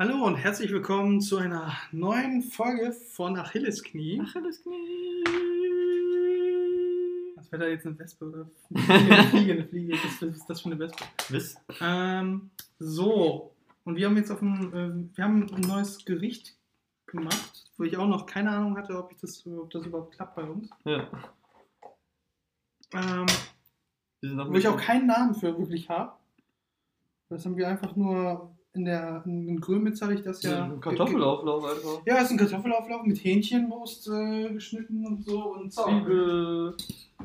Hallo und herzlich willkommen zu einer neuen Folge von Achillesknie. Achillesknie. Was wäre da jetzt eine Wespe oder eine Fliege? Eine Fliege, was was ist das für eine Wespe? Wiss? Ähm, so, und wir haben jetzt auf ein, äh, wir haben ein neues Gericht gemacht, wo ich auch noch keine Ahnung hatte, ob, ich das, ob das überhaupt klappt bei uns. Ja. Ähm, wo ich auch keinen Namen für wirklich habe. Das haben wir einfach nur in der in Grömitz habe ich das ja. ja. Kartoffelauflauf einfach. Ja, es ist ein Kartoffelauflauf mit Hähnchenbrust äh, geschnitten und so und. Zwiebel,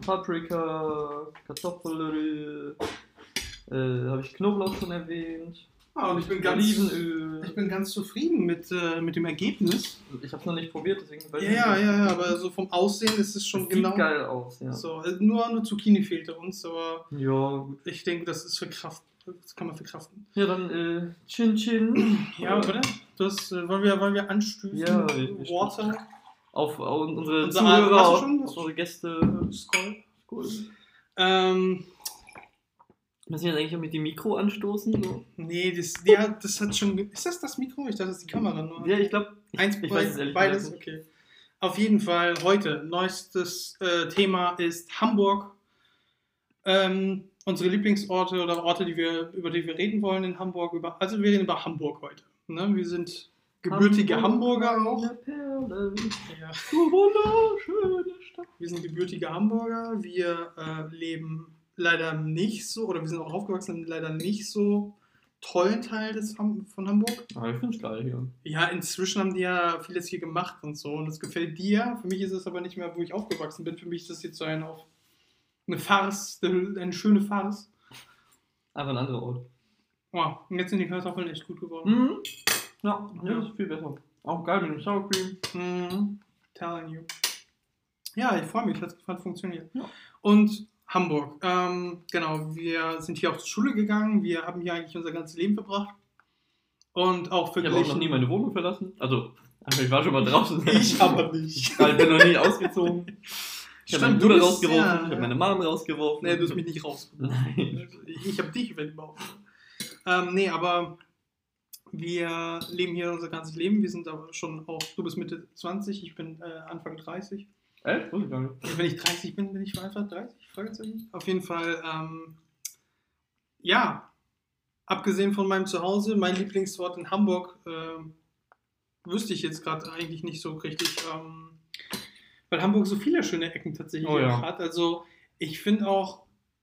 Paprika, Kartoffel, äh, habe ich Knoblauch schon erwähnt. Ah, und ich bin ganz, Olivenöl. ich bin ganz zufrieden mit, äh, mit dem Ergebnis. Ich habe noch nicht probiert, deswegen weiß Ja, ich ja, ja, ja, aber so vom Aussehen ist es schon Sieht genau. geil aus, ja. So, nur, nur Zucchini fehlte uns, aber Ja, gut. ich denke, das ist verkraft, das kann man verkraften. Ja, dann äh, Chin Chin. Ja, oder? Das äh, wollen wir, wollen wir anstößen. Ja, wir- Water, Auf, auf unsere Unser- Zuhörer, auf auf unsere Gäste. Skoll. Cool. Ähm, Müssen wir jetzt eigentlich mit dem Mikro anstoßen? So? nee, das, ja, das hat schon. Ist das das Mikro? Ich dachte, das ist die Kamera nur. Ja, ich glaube, Eins, ich weiß es ehrlich beides, gesagt okay. Auf jeden Fall heute, neuestes äh, Thema ist Hamburg. Ähm, unsere Lieblingsorte oder Orte, die wir, über die wir reden wollen in Hamburg. Über, also wir reden über Hamburg heute. Ne? Wir sind gebürtige Hamburger auch. Perle. Ja. Du wunderschöne Stadt. Wir sind gebürtige Hamburger. Wir äh, leben leider nicht so, oder wir sind auch aufgewachsen in leider nicht so tollen Teil des Ham von Hamburg. Ah, ich finde es geil hier. Ja, inzwischen haben die ja vieles hier gemacht und so. Und das gefällt dir. Für mich ist es aber nicht mehr, wo ich aufgewachsen bin. Für mich ist das jetzt so ein, auf eine Farce, eine schöne Farce. Einfach ein anderer Ort. Wow, und jetzt sind die Kartoffeln echt gut geworden. Mhm. Ja, ja, Ja. das ist viel besser. Auch geil mit dem Sour Cream. Mhm. Telling you. Ja, ich freue mich, hat, hat funktioniert. Ja. Und Hamburg. Ähm, genau, wir sind hier auch zur Schule gegangen. Wir haben hier eigentlich unser ganzes Leben verbracht. Und auch Ich habe auch noch nie meine Wohnung verlassen. Also, ich war schon mal draußen. Ich aber nicht. Ich bin noch nie ausgezogen. Ich habe meinen Bruder bist- rausgeworfen, ja, ich habe meine Mom rausgeworfen. Nee, du hast mich nicht rausgebracht. Nein. Ich, habe dich, überhaupt. Ähm, nee, aber wir leben hier unser ganzes Leben. Wir sind aber schon auch, du bist Mitte 20, ich bin äh, Anfang 30. Echt? Und wenn ich 30 bin, bin ich einfach 30? Fragezeichen. Auf jeden Fall, ähm, ja, abgesehen von meinem Zuhause, mein Lieblingsort in Hamburg, ähm, wüsste ich jetzt gerade eigentlich nicht so richtig, ähm, weil Hamburg so viele schöne Ecken tatsächlich Oh ja. hat. Also ich finde auch,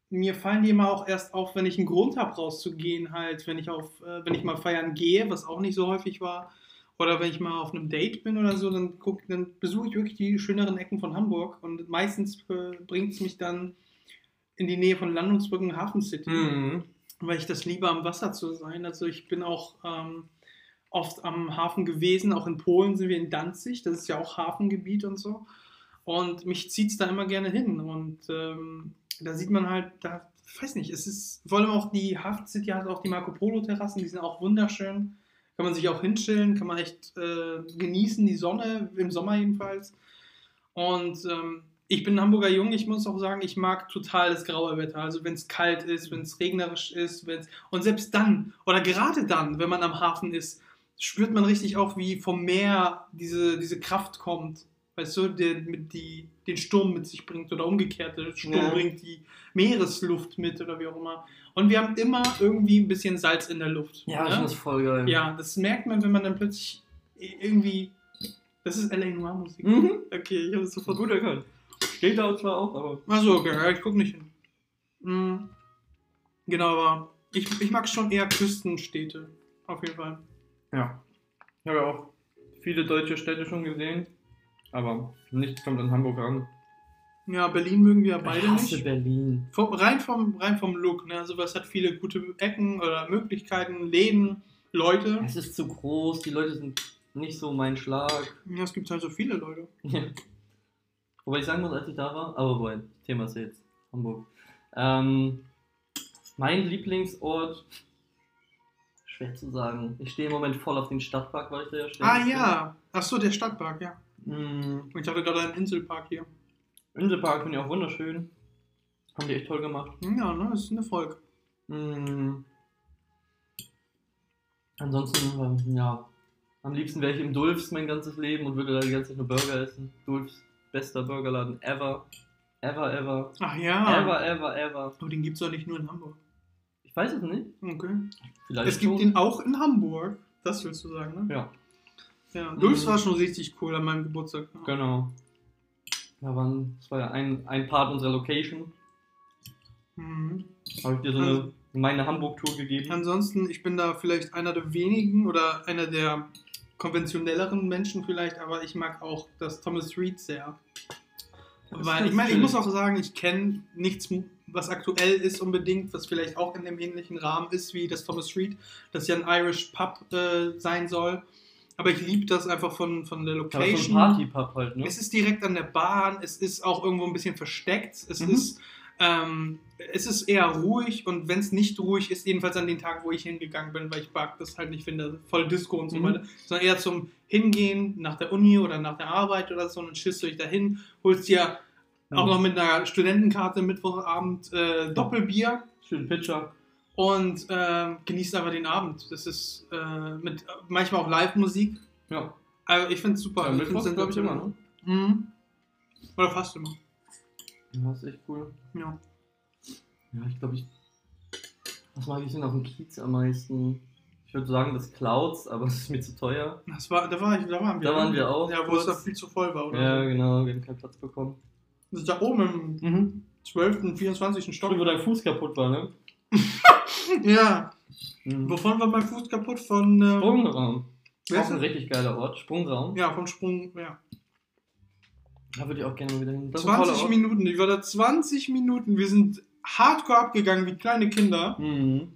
mir fallen die immer auch erst auf, wenn ich einen Grund habe, rauszugehen, halt, wenn ich auf, äh, wenn ich mal feiern gehe, was auch nicht so häufig war. Oder wenn ich mal auf einem Date bin oder so, dann, guck, dann besuche ich wirklich die schöneren Ecken von Hamburg. Und meistens äh, bringt es mich dann in die Nähe von Landungsbrücken Hafen City, Mhm. weil ich das liebe, am Wasser zu sein. Also ich bin auch ähm, oft am Hafen gewesen. Auch in Polen sind wir in Danzig. Das ist ja auch Hafengebiet und so. Und mich zieht es da immer gerne hin. Und ähm, da sieht man halt, da, ich weiß nicht, es ist, vor allem auch die Hafen City hat auch die Marco Polo Terrassen, die sind auch wunderschön. Kann man sich auch hinchillen, kann man echt äh, genießen, die Sonne, im Sommer jedenfalls. Und ähm, ich bin Hamburger Jung, ich muss auch sagen, ich mag total das graue Wetter. Also wenn es kalt ist, wenn es regnerisch ist, wenn's, und selbst dann, oder gerade dann, wenn man am Hafen ist, spürt man richtig auch, wie vom Meer diese, diese Kraft kommt. Weißt du, der mit die, den Sturm mit sich bringt oder umgekehrt, der Sturm Ja. bringt die Meeresluft mit oder wie auch immer. Und wir haben immer irgendwie ein bisschen Salz in der Luft. Ja, ne? das voll geil. Ja, das merkt man, wenn man dann plötzlich irgendwie. Das ist LA Noir Musik. Mhm. Okay, ich habe es sofort. Gut erkannt. Steht da zwar auch, aber. Achso, okay, ich guck nicht hin. Mhm. Genau, aber ich, ich mag schon eher Küstenstädte. Auf jeden Fall. Ja. Ich habe ja auch viele deutsche Städte schon gesehen. Aber nichts kommt an Hamburg ran. Ja, Berlin mögen wir beide ich hasse nicht. Berlin. Vom, rein, vom, rein vom Look, ne? Also, was hat viele gute Ecken oder Möglichkeiten, Läden, Leute. Es ist zu groß, die Leute sind nicht so mein Schlag. Ja, es gibt halt so viele Leute. Wobei ich sagen muss, als ich da war, aber wobei, Thema ist jetzt Hamburg. Ähm, mein Lieblingsort, schwer zu sagen. Ich stehe im Moment voll auf den Stadtpark, weil ich da ja stehe. Ah, ja. Achso, der Stadtpark, ja. Mm, Ich hatte gerade einen Inselpark hier. Inselpark finde ich auch wunderschön. Haben die echt toll gemacht. Ja, ne? Das ist ein Erfolg. Mm. Ansonsten, ähm, ja, am liebsten wäre ich im Dulfs mein ganzes Leben und würde da die ganze Zeit nur Burger essen. Dulfs, bester Burgerladen ever. Ever, ever. Ach ja. Ever, ever, ever. Aber den gibt es doch nicht nur in Hamburg. Ich weiß es nicht. Okay. Vielleicht Es gibt schon. ihn auch in Hamburg. Das willst du sagen, ne? Ja, Ja. Dulfs Mhm. war schon richtig cool an meinem Geburtstag. genau. Da waren, das war ja ein, ein Part unserer Location. Mhm. Habe ich dir so eine meine Hamburg-Tour gegeben. Ansonsten, ich bin da vielleicht einer der wenigen oder einer der konventionelleren Menschen vielleicht, aber ich mag auch das Thomas Reed sehr. Das Weil ich meine, ich muss auch sagen, ich kenne nichts, was aktuell ist unbedingt, was vielleicht auch in dem ähnlichen Rahmen ist wie das Thomas Reed, das ja ein Irish Pub äh, sein soll. Aber ich liebe das einfach von, von der so Location. ein Party-Pub halt, ne? Es ist direkt an der Bahn, es ist auch irgendwo ein bisschen versteckt, es Mhm. ist ähm, es ist eher ruhig und wenn es nicht ruhig ist, jedenfalls an den Tagen, wo ich hingegangen bin, weil ich mag das halt nicht finde, voll Disco und so Mhm. weiter, sondern eher zum Hingehen nach der Uni oder nach der Arbeit oder so und dann schießt du dich dahin, holst dir auch Mhm. noch mit einer Studentenkarte Mittwochabend äh, Doppelbier Schönen Pitcher. Und ähm, genießt einfach den Abend. Das ist äh, mit manchmal auch Live-Musik. Ja. Also ich finde es super. ja ich Mittwoch, find's glaube ich, immer, ne? Mhm. Oder fast immer. Ja, ist echt cool. Ja. Ja, ich glaube, ich. Was mag ich denn auf dem Kiez am meisten? Ich würde sagen, das Clouds, aber es ist mir zu teuer. Das war, da, war ich, da waren wir. Da waren wir auch Ja, wo es kurz. da viel zu voll war, oder? Ja, genau, wir haben keinen Platz bekommen. Das ist da oben im Mhm. 12., 24. Stock. Wo dein Fuß kaputt war, ne? Ja. Mhm. Wovon war mein Fuß kaputt? Von. Ähm, Sprungraum. Auch ist ein richtig geiler Ort. Sprungraum. Ja, vom Sprung. Ja. Da würde ich auch gerne mal wieder hin. Das ist ein toller 20 Ort. Minuten. Ich war da 20 Minuten. Wir sind hardcore abgegangen wie kleine Kinder. Mhm.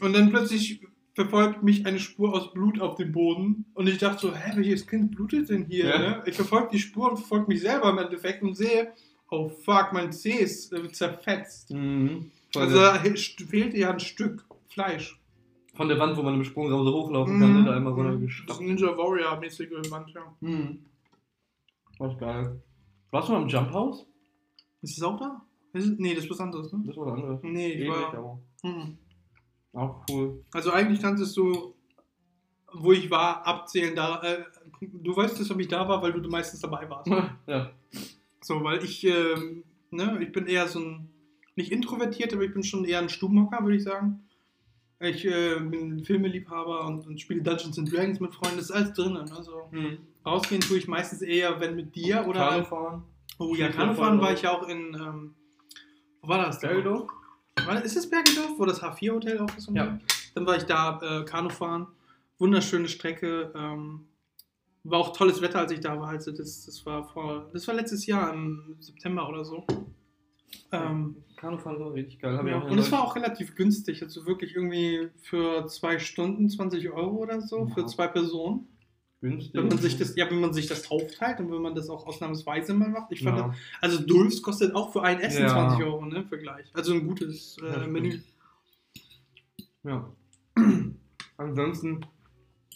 Und dann plötzlich verfolgt mich eine Spur aus Blut auf dem Boden. Und ich dachte so, hä, welches Kind blutet denn hier? Ja. Ne? Ich verfolge die Spur und verfolge mich selber im Endeffekt und sehe, oh fuck, mein Zeh ist äh, zerfetzt. Mhm. Also da fehlte ja ein Stück Fleisch. von der Wand, wo man im Sprungraum so hochlaufen kann, ne? da einmal Mhm. Das. Ninja Warrior-mäßige Wand, ja. Mhm. Was geil. Warst du mal im Jump House? Ist es auch da? Ist nee, das ist was anderes, ne? Das war was anderes. Nee, ich Ähnlich, war. aber Mhm. auch cool. Also eigentlich kannst du, wo ich war, abzählen. Da, äh, du weißt es, ob ich da war, weil du meistens dabei warst. ja. So, weil ich, ähm, ne, ich bin eher so ein, nicht introvertiert, aber ich bin schon eher ein Stubenhocker, würde ich sagen. Ich äh, bin Filmeliebhaber und, und spiele Dungeons and Dragons mit Freunden, das ist alles drin. Also Mhm. rausgehen tue ich meistens eher, wenn mit dir oder. Kanu fahren. oh ja, Kanufahren war ich ja auch in. Ähm, wo war das? Bergedorf? Ist das Bergedorf, wo das H4-Hotel auch ist? Ja. Dann war ich da äh, Kanufahren. Wunderschöne Strecke. Ähm, war auch tolles Wetter, als ich da war. Also das, das war vor, das war letztes Jahr im September oder so. Ähm, Kanufahren war richtig geil. Ja. Und es war auch relativ günstig. Also wirklich irgendwie für zwei Stunden 20 Euro oder so für Ja. zwei Personen. günstig. Wenn man sich das, ja, wenn man sich das aufteilt und wenn man das auch ausnahmsweise mal macht. Ich fand, ja. also Dulfs kostet auch für ein Essen Ja. 20 Euro, ne, im Vergleich. Also ein gutes äh. Menü. ja. Ansonsten,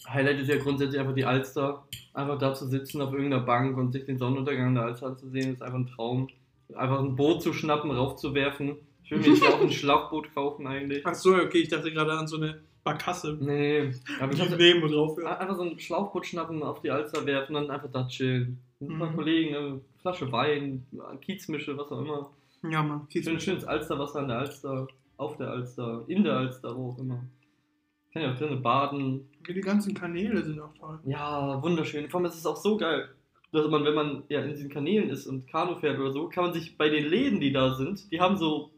Highlight ist ja grundsätzlich einfach die Alster. Einfach da zu sitzen auf irgendeiner Bank und sich den Sonnenuntergang der Alster anzusehen, ist einfach ein Traum. Einfach ein Boot zu schnappen, raufzuwerfen. Ich will mir jetzt auch ein Schlauchboot kaufen eigentlich. Ach so, okay, ich dachte gerade an so eine Barkasse. Nee, aber ich hatte nehmen und drauf. Ja. einfach so ein Schlauchboot schnappen, auf die Alster werfen und dann einfach da chillen. Mit ein paar Mhm. Kollegen, eine Flasche Wein, Kiezmische, was auch immer. ja, Mann. Kies Schön, schönes Alsterwasser an der Alster, auf der Alster, in der Alster, wo auch immer. Kann ja auch drinnen baden. Die ganzen Kanäle sind auch toll. Ja, wunderschön. Vor allem ist es auch so geil, dass man, wenn man ja in diesen Kanälen ist und Kanu fährt oder so, kann man sich bei den Läden, die da sind, die haben so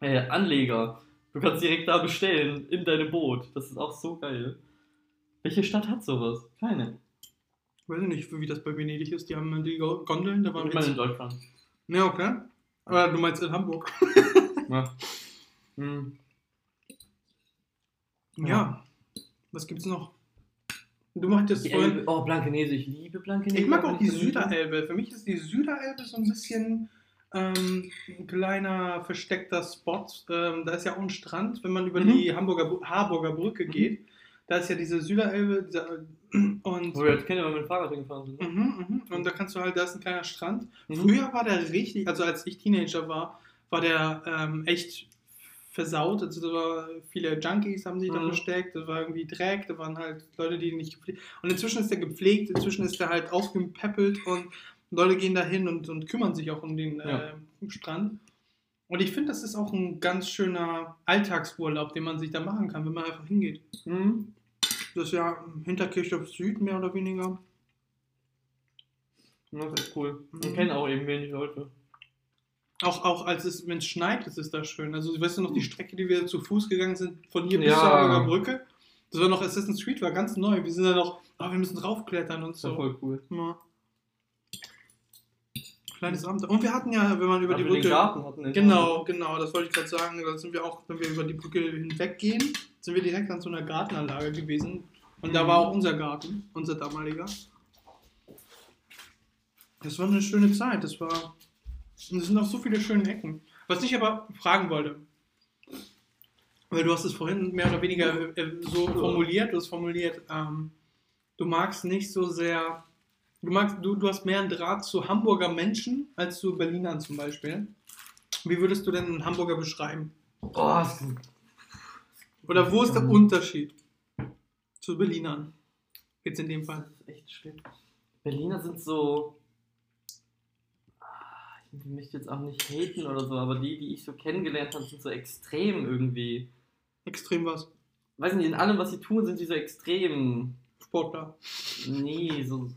äh, Anleger. Du kannst direkt da bestellen in deinem Boot. Das ist auch so geil. Welche Stadt hat sowas? Keine. Ich weiß nicht, wie das bei Venedig ist. Die haben die Go- Gondeln, da waren Ich meine in. Deutschland. Ja, okay. Aber du meinst in Hamburg. Ja. Hm. Ja. Was gibt's noch? Du meintest Die vorhin. Elbe, oh, Blankenese, ich liebe Blankenese. Ich mag auch die. Süderelbe. Für mich ist die Süderelbe so ein bisschen ähm, ein kleiner versteckter Spot. Ähm, da ist ja auch ein Strand, wenn man über Mhm. die Hamburger, Bu- Harburger Brücke Mhm. geht. Da ist ja diese Süderelbe. Dieser, und, Wo wir als Kinder mit dem Fahrrad hingefahren sind. ne? mhm, mhm. und da kannst du halt, da ist ein kleiner Strand. Mhm. Früher war der richtig, also als ich Teenager war, war der ähm, echt versaut. Also da war viele Junkies haben sich da Mhm. versteckt, da war irgendwie Dreck, da waren halt Leute, die nicht gepflegt. Und inzwischen ist der gepflegt, inzwischen ist der halt aufgepäppelt und Leute gehen da hin und, und kümmern sich auch um den Ja. äh, Strand. Und ich finde, das ist auch ein ganz schöner Alltagsurlaub, den man sich da machen kann, wenn man einfach hingeht. Mhm. Das ist ja Hinterkirchdorf Süd, mehr oder weniger. Das ist echt cool. Mhm. kennen auch eben wenig Leute. Auch, auch als es, wenn es schneit, ist es da schön. Also, weißt du noch, die Strecke, die wir zu Fuß gegangen sind, von hier bis Ja. zur Hamburger Brücke? Das war noch Assassin's Creed, war ganz neu. Wir sind da noch, oh, wir müssen draufklettern und so. voll cool. Ja. Kleines Abenteuer. Und wir hatten ja, wenn man über Aber die wir den Brücke. Garten hatten den Genau, genau, das wollte ich gerade sagen. Da sind wir auch, wenn wir über die Brücke hinweggehen, sind wir direkt an so einer Gartenanlage gewesen. Und da Mhm. war auch unser Garten, unser damaliger. Das war eine schöne Zeit. Das war. Und es sind auch so viele schöne Ecken. Was ich aber fragen wollte, weil du hast es vorhin mehr oder weniger äh, so formuliert, du hast formuliert, ähm, du magst nicht so sehr, du magst, du, du hast mehr einen Draht zu Hamburger Menschen als zu Berlinern zum Beispiel. Wie würdest du denn einen Hamburger beschreiben? Oh. Oder wo ist der Ähm. Unterschied zu Berlinern? Jetzt in dem Fall. Das ist echt schwer. Berliner sind so. Ich möchte jetzt auch nicht haten oder so, aber die, die ich so kennengelernt habe, sind so extrem irgendwie. Extrem was. Weiß nicht, in allem, was sie tun, sind sie so extrem. Sportler. Nee, so.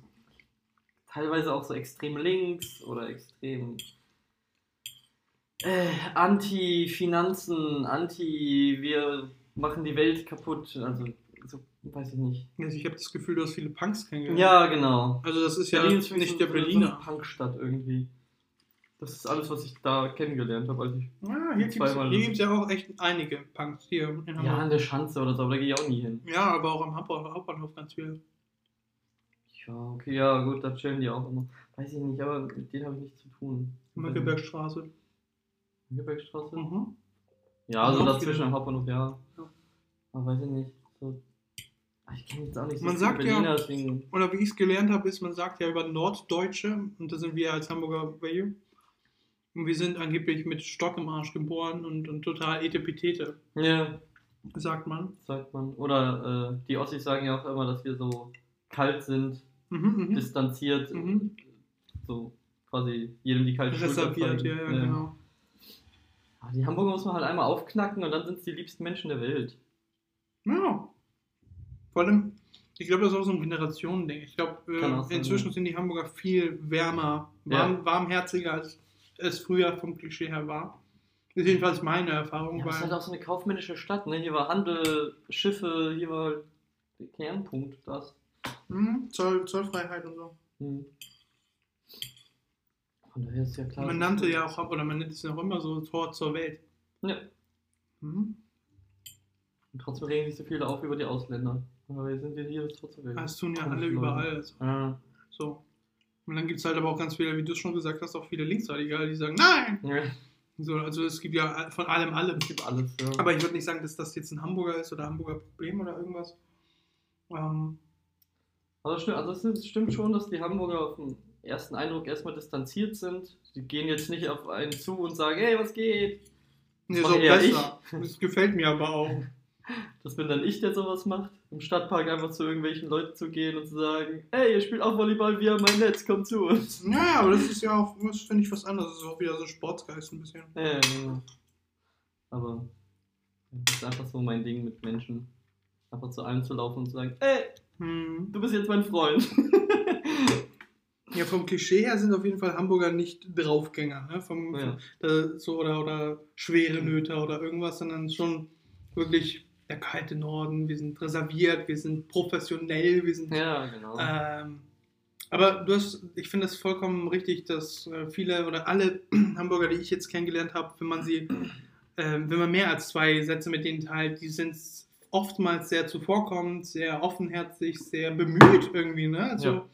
Teilweise auch so extrem links oder extrem. Äh, Anti-Finanzen, Anti, wir machen die Welt kaputt. Also, so, weiß ich nicht. Also ich habe das Gefühl, du hast viele Punks kennengelernt. Ja, genau. Also das ist ja Berlin nicht der so- so Berliner. Punkstadt irgendwie. Das ist alles, was ich da kennengelernt habe. Als ich, Ja, hier gibt es ja auch echt einige Punks hier in ja, an der Schanze oder so, aber da gehe ich auch nie hin. Ja, aber auch am Hauptbahnhof, ganz viele. Ja, okay, ja, gut, da chillen die auch immer. Weiß ich nicht, aber mit denen habe ich nichts zu tun. Mönckebergstraße. Mönckebergstraße? Mhm. Ja, also dazwischen am Hauptbahnhof, ja. Ja. Aber weiß ich nicht. So. Ach, Ich kenne jetzt auch nicht so Man sagt ja- Berliner, deswegen. Oder wie ich es gelernt habe, ist, man sagt ja über Norddeutsche, und da sind wir als Hamburger Value, und wir sind angeblich mit Stock im Arsch geboren und, und total etepetete, Ja, sagt man. sagt man. Oder äh, die Ossis sagen ja auch immer, dass wir so kalt sind, Mhm, mhm. distanziert, Mhm. so quasi jedem die kalte Schulter Reserviert, zeigen. ja, ja, genau. Ah, Die Hamburger muss man halt einmal aufknacken und dann sind es die liebsten Menschen der Welt. Ja. Vor allem, ich glaube, das ist auch so ein Generationending. Ich glaube, äh, sein, inzwischen ja. sind die Hamburger viel wärmer, warm, warmherziger, als es früher vom Klischee her war. Das ist jedenfalls meine Erfahrung. Ja, das ist halt auch so eine kaufmännische Stadt, ne? Hier war Handel, Schiffe, hier war der Kernpunkt, das. Mhm, Zoll, Zollfreiheit und so. Hm. Von daher ist ja klar. Man nannte ja auch, oder man nennt es ja auch immer so Tor zur Welt. Ja. Mhm. Und trotzdem regen sich so viele auf über die Ausländer. Aber wir sind ja hier das trotzdem weg. Das tun ja alle überall. Also, Ah. so. Und dann gibt es halt aber auch ganz viele, wie du schon gesagt hast, auch viele Linksradikale, die sagen, nein! Ja, So, also es gibt ja von allem allem. gibt alles, ja. Aber ich würde nicht sagen, dass das jetzt ein Hamburger ist oder Hamburger Problem oder irgendwas. Ähm, Also, stimmt, also es stimmt schon, dass die Hamburger auf den ersten Eindruck erstmal distanziert sind. Die gehen jetzt nicht auf einen zu und sagen, hey, was geht? nee, mach so besser. Das gefällt mir aber auch. Das bin dann ich, der sowas macht. Im Stadtpark einfach zu irgendwelchen Leuten zu gehen und zu sagen, hey, ihr spielt auch Volleyball via mein Netz, kommt zu uns. Ja, aber das ist ja auch, das finde ich was anderes. Das ist auch wieder so Sportsgeist ein bisschen. Ja, ja, ja. Aber das ist einfach so mein Ding mit Menschen. Einfach zu einem zu laufen und zu sagen, ey, Hm. du bist jetzt mein Freund. Ja, vom Klischee her sind auf jeden Fall Hamburger nicht Draufgänger, ne? Vom, Ja. äh, so, oder, oder schwere Nöter oder irgendwas, sondern schon wirklich der kalte Norden. Wir sind reserviert, wir sind professionell, wir sind ja, genau. Ähm, aber du hast, ich finde es vollkommen richtig, dass äh, viele oder alle Hamburger, die ich jetzt kennengelernt habe, wenn man sie, ähm, wenn man mehr als zwei Sätze mit denen teilt, die sind oftmals sehr zuvorkommend, sehr offenherzig, sehr bemüht irgendwie, ne? Also, Ja.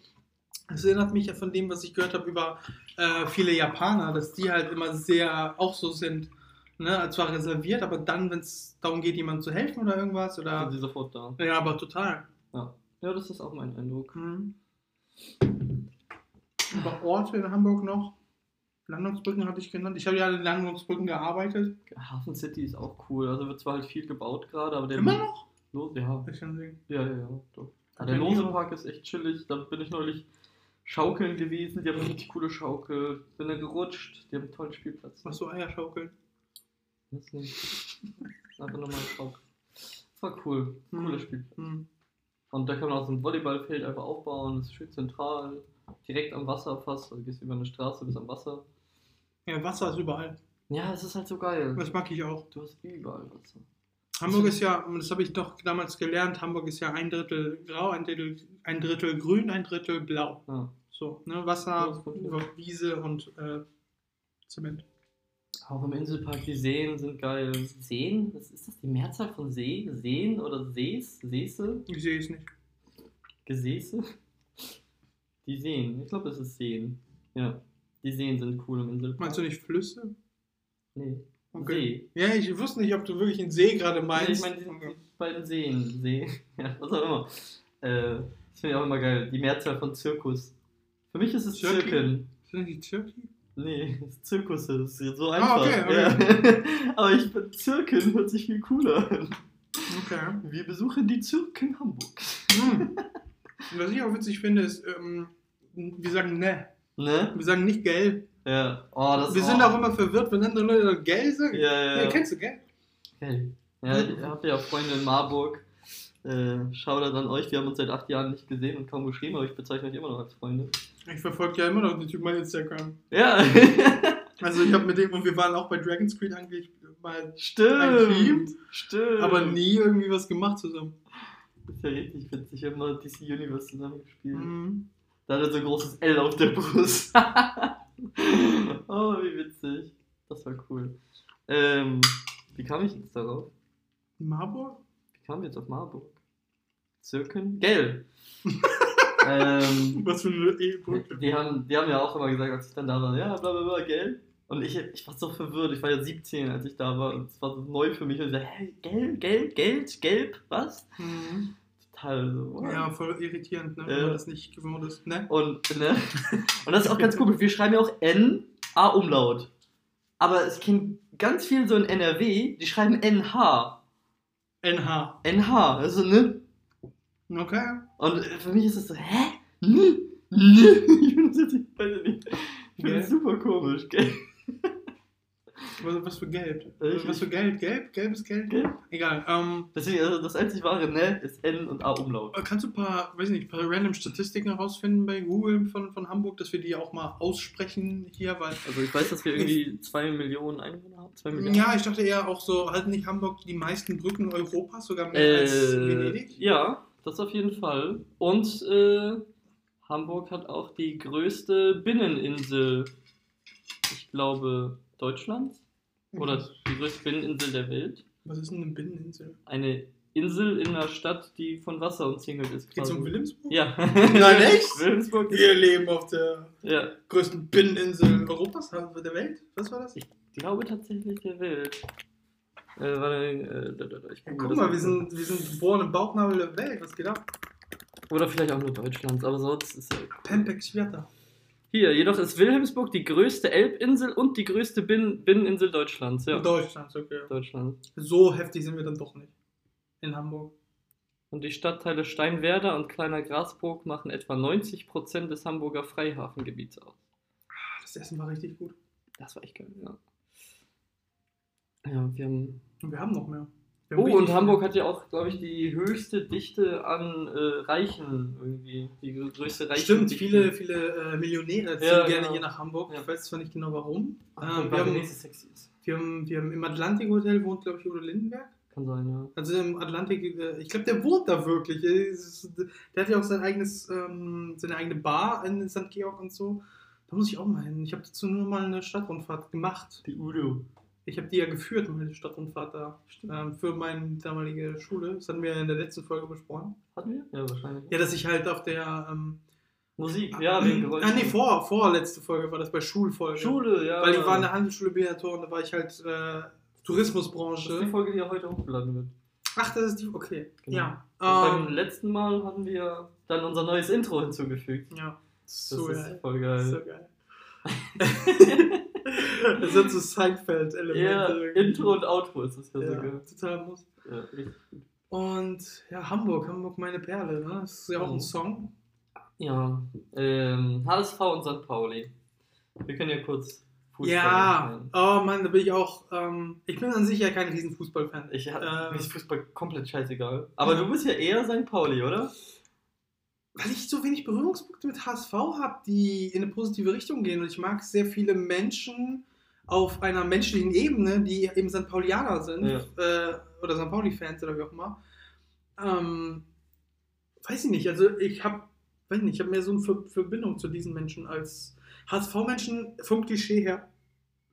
das erinnert mich ja von dem, was ich gehört habe über äh, viele Japaner, dass die halt immer sehr auch so sind, ne? Zwar reserviert, aber dann, wenn es darum geht, jemandem zu helfen oder irgendwas, sind oder. sie sofort da. Ja, aber total. Ja. ja, das ist auch mein Eindruck. Mhm. Über Orte in Hamburg noch. Landungsbrücken hatte ich genannt. Ich habe ja an den Landungsbrücken gearbeitet. Hafen City ist auch cool. Also wird zwar halt viel gebaut gerade, aber der Immer noch? Lo ja. Ich kann sehen. Ja, ja, ja. Doch. Der ja nie Lose-Park ist echt chillig. Da bin ich neulich schaukeln gewesen. Die haben eine richtig coole Schaukel. Bin da gerutscht. Die haben einen tollen Spielplatz. Was so Eierschaukeln. Das nicht. Einfach nochmal schaukeln. Das war cool. Mhm. Spielplatz. Hm. Und da kann man auch so ein Volleyballfeld einfach aufbauen. Das ist schön zentral. Direkt am Wasser fast. Also gehst über eine Straße bis am Wasser. Ja, Wasser ist überall. Ja, es ist halt so geil. Das mag ich auch. Du hast überall Wasser. Hamburg ist ja, das habe ich doch damals gelernt, Hamburg ist ja ein Drittel grau, ein Drittel, ein Drittel grün, ein Drittel blau. Ja. So, ne? Wasser, Wiese und äh, Zement. Auch im Inselpark, die Seen sind geil. Seen? Was ist das? Die Mehrzahl von See? Seen oder Sees? Seese? Ich sehe es nicht. Gesäße? Die Seen. Ich glaube, es ist Seen. Ja. Die Seen sind cool im Inselpark. Meinst du nicht Flüsse? Nee. Okay. Ja, ich wusste nicht, ob du wirklich einen See gerade Nee, meinst. ich meine, Okay. beiden Seen. See. Ja, was auch immer. Äh, das finde ich auch immer geil. Die Mehrzahl von Zirkus. Für mich ist es Zirki? Zirken. Sind die Zirki? Nee, das ist so Ah, einfach. okay, okay. Ja. Aber ich finde Zirken hört sich viel cooler an. Okay. Wir besuchen die Zirken Hamburg. Hm. Und was ich auch witzig finde, ist, ähm, wir sagen ne. Ne? Wir sagen nicht gelb. Ja. Oh, das Wir sind auch immer verwirrt, wenn andere Leute gelb sagen. Ja, ja. Ja. kennst du gelb? Okay. Ja, ihr habt ja Freunde in Marburg. Äh, Shoutout an euch, wir haben uns seit acht Jahren nicht gesehen und kaum geschrieben, aber ich bezeichne euch immer noch als Freunde. Ich verfolge ja immer noch den Typ bei Instagram. Ja, Also ich habe mit dem, und wir waren auch bei Dragon's Creed eigentlich mal, stimmt. Stimmt. aber nie irgendwie was gemacht zusammen. Das ist ja richtig witzig, wir haben mal DC Universe zusammen gespielt. Mhm. Da hat er so ein großes L auf der Brust. oh, wie witzig. Das war cool. Ähm, wie kam ich jetzt darauf? Marburg? Wie kam ich jetzt auf Marburg? Zirken? Gell. ähm, Was für eine E-Brücke. Die haben, die haben ja auch immer gesagt, als ich dann da war, ja, bla bla bla, Geld. Und ich, ich war so verwirrt, ich war ja 17, als ich da war und es war so neu für mich. Und ich so, hä, Geld, Geld, Geld, Gelb, was? Mhm. Total so. what? Ja, voll irritierend, ne? Ja. wenn man das nicht gewohnt ist. Ne? Und, ne? und das ist auch ganz gut, wir schreiben ja auch N, A Umlaut. Aber es klingt ganz viel so in NRW, die schreiben NH. NH. NH, also ne? Okay. Und für mich ist das so, hä? N? N? Ich finde das jetzt, ich weiß nicht. Ich finde das super komisch, gell? Was, was für Gelb? Ich- was für Gelb? Gelb? Gelb ist Gelb? Gelb. Egal. Ähm, Deswegen, also das einzig wahre Ne ist N und A Umlaut. kannst du ein paar, weiß nicht, ein paar random Statistiken herausfinden bei Google von, von Hamburg, dass wir die auch mal aussprechen hier? Weil, Also ich weiß, dass wir irgendwie 2 Millionen Einwohner haben. 2 Millionen. ja, ich dachte eher auch so, halten nicht Hamburg die meisten Brücken Europas, sogar mehr als Äh, Venedig? ja, das auf jeden Fall. Und äh, Hamburg hat auch die größte Binneninsel, ich glaube, Deutschlands. Oder die größte Binneninsel der Welt. Was ist denn eine Binneninsel? Eine Insel in einer Stadt, die von Wasser umzingelt ist. Geht's um quasi. Wilhelmsburg? Ja. Nein, echt? Wilhelmsburg Wir leben auf der ja, größten Binneninsel Europas, der Welt? Was war das? ich glaube tatsächlich der Welt. Äh, warte, äh, da, da, da, ich Ja, google guck mal, wir sind, wir sind geboren im Bauchnabel der Welt. Was geht ab? Oder vielleicht auch nur Deutschlands, aber sonst ist ja. Pempek Świata. Hier, jedoch ist Wilhelmsburg die größte Elbinsel und die größte Bin Binneninsel Deutschlands. Ja, In Deutschland, okay. Deutschland. So heftig sind wir dann doch nicht. In Hamburg. Und die Stadtteile Steinwerder und Kleiner Grasburg machen etwa 90% des Hamburger Freihafengebiets aus. Ah, Das Essen war richtig gut. Das war echt geil, ja. Ja, wir haben. Und wir haben noch mehr. Oh, und Hamburg hat ja auch, glaube ich, die höchste Dichte an äh, Reichen irgendwie. Die grö- größte Reichen. Stimmt, viele, viele äh, Millionäre ziehen Ja, gerne genau. hier nach Hamburg. Ja. Ich weiß zwar nicht genau warum. Ah, Ähm, wir, haben, sexy ist. wir, haben, wir haben im Atlantik Hotel wohnt, glaube ich, Udo Lindenberg. Kann sein, ja. Also im Atlantik, äh, ich glaube, der wohnt da wirklich. Äh, Der hat ja auch sein eigenes, ähm, seine eigene Bar in St. Georg und so. Da muss ich auch mal hin. Ich habe dazu nur mal eine Stadtrundfahrt gemacht. Die Udo. Ich habe die ja geführt, meine Stadtrundfahrt da. Ähm, für meine damalige Schule. Das hatten wir in der letzten Folge besprochen. Hatten wir? Ja, wahrscheinlich. Ja, dass ich halt auf der. Ähm, Musik, ja, wegen Geräuschen. Ah, nee, vor, vorletzte Folge war das bei Schulfolge. Schule, ja. Weil ich war in der Handelsschule Beator und da war ich halt äh, Das ist die Tourismusbranche. Folge, die ja heute hochgeladen wird. Ach, das ist die. Okay. Genau. Ja. Und beim Ähm, letzten Mal haben wir dann unser neues Intro hinzugefügt. ja. Das So ist geil. voll geil. So geil. das sind so Seinfeld-Elemente. Ja. Intro und Outro ist das ja, ja, sogar. total muss. Ja, richtig gut. Und ja, Hamburg, Hamburg meine Perle, ne? Das ist ja auch ein Song. Ja, ähm, HSV und St. Pauli. Wir können ja kurz Fußball ja, erklären. oh Mann, da bin ich auch. Ähm, ich bin an sich ja kein riesen Fußballfan. Ich, Ähm, mir ist Fußball komplett scheißegal. Aber du bist ja eher St. Pauli, oder? Weil ich so wenig Berührungspunkte mit HSV habe, die in eine positive Richtung gehen. Und ich mag sehr viele Menschen auf einer menschlichen Ebene, die eben St. Paulianer sind Ja. äh, oder St. Pauli-Fans oder wie auch immer. Ähm, weiß ich nicht, also ich habe, weiß nicht, ich habe mehr so eine Ver Verbindung zu diesen Menschen als HSV-Menschen vom Klischee her.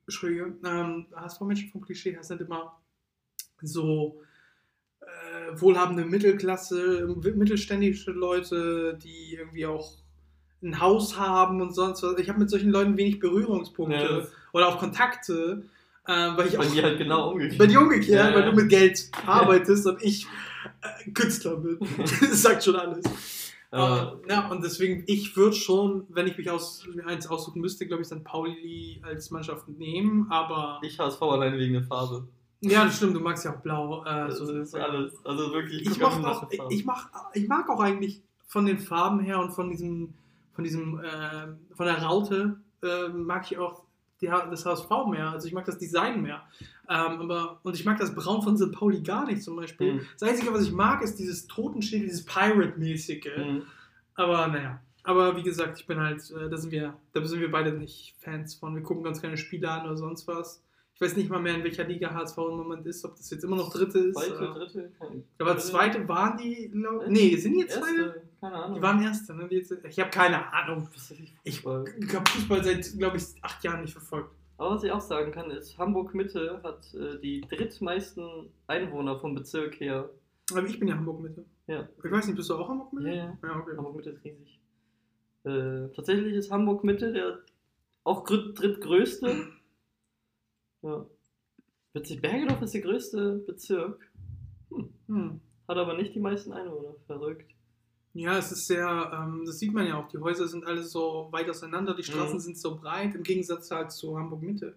Entschuldige, ähm, HSV-Menschen vom Klischee her sind immer so wohlhabende Mittelklasse, mittelständische Leute, die irgendwie auch ein Haus haben und sonst was. Ich habe mit solchen Leuten wenig Berührungspunkte Ja, das- oder auch Kontakte, äh, weil ich Bei auch dir halt genau umgekehrt. bei dir umgekehrt, Ja, weil ja. du mit Geld arbeitest und ich äh, Künstler bin. das sagt schon alles. Äh, Äh, ja, und deswegen, ich würde schon, wenn ich mich aus, mir eins aussuchen müsste, glaube ich, St. Pauli als Mannschaft nehmen, aber. ich HSV alleine wegen der Farbe. Ja, das stimmt, du magst ja auch blau. Äh, Das so, ist alles. Also wirklich. Ich, mach auch, ich, mach, ich mag auch eigentlich von den Farben her und von diesem, von diesem, äh, von der Raute, äh, mag ich auch die, das HSV mehr. Also ich mag das Design mehr. Ähm, aber, und ich mag das Braun von St. Pauli gar nicht zum Beispiel. Mhm. Das Einzige, was ich mag, ist dieses Totenschild, dieses Pirate-mäßige. Mhm. Aber naja. Aber wie gesagt, ich bin halt, äh, da sind wir, da sind wir beide nicht Fans von. Wir gucken uns keine Spiele an oder sonst was. Ich weiß nicht mal mehr, in welcher Liga HSV im Moment ist, ob das jetzt immer noch dritte ist. Zweite, dritte, keine- aber zweite waren die, glaub, nee, sind die jetzt zweite? Keine Ahnung. Die waren erste, ne? Ich habe keine Ahnung. Ich, Ich habe Fußball seit, glaube ich, acht Jahren nicht verfolgt. Aber was ich auch sagen kann, ist, Hamburg Mitte hat äh, die drittmeisten Einwohner vom Bezirk her. Aber ich bin ja Hamburg-Mitte. Ja, Ich weiß nicht, bist du auch Hamburg-Mitte? ja, ja. Ja, okay. Hamburg Mitte ist riesig. Äh, tatsächlich ist Hamburg Mitte der auch drittgrößte. Ja. Witzig, Bergedorf ist der größte Bezirk, Hm. hat aber nicht die meisten Einwohner. Verrückt. Ja, es ist sehr, ähm, das sieht man ja auch, die Häuser sind alle so weit auseinander, die Straßen Mhm. sind so breit, im Gegensatz halt zu Hamburg-Mitte.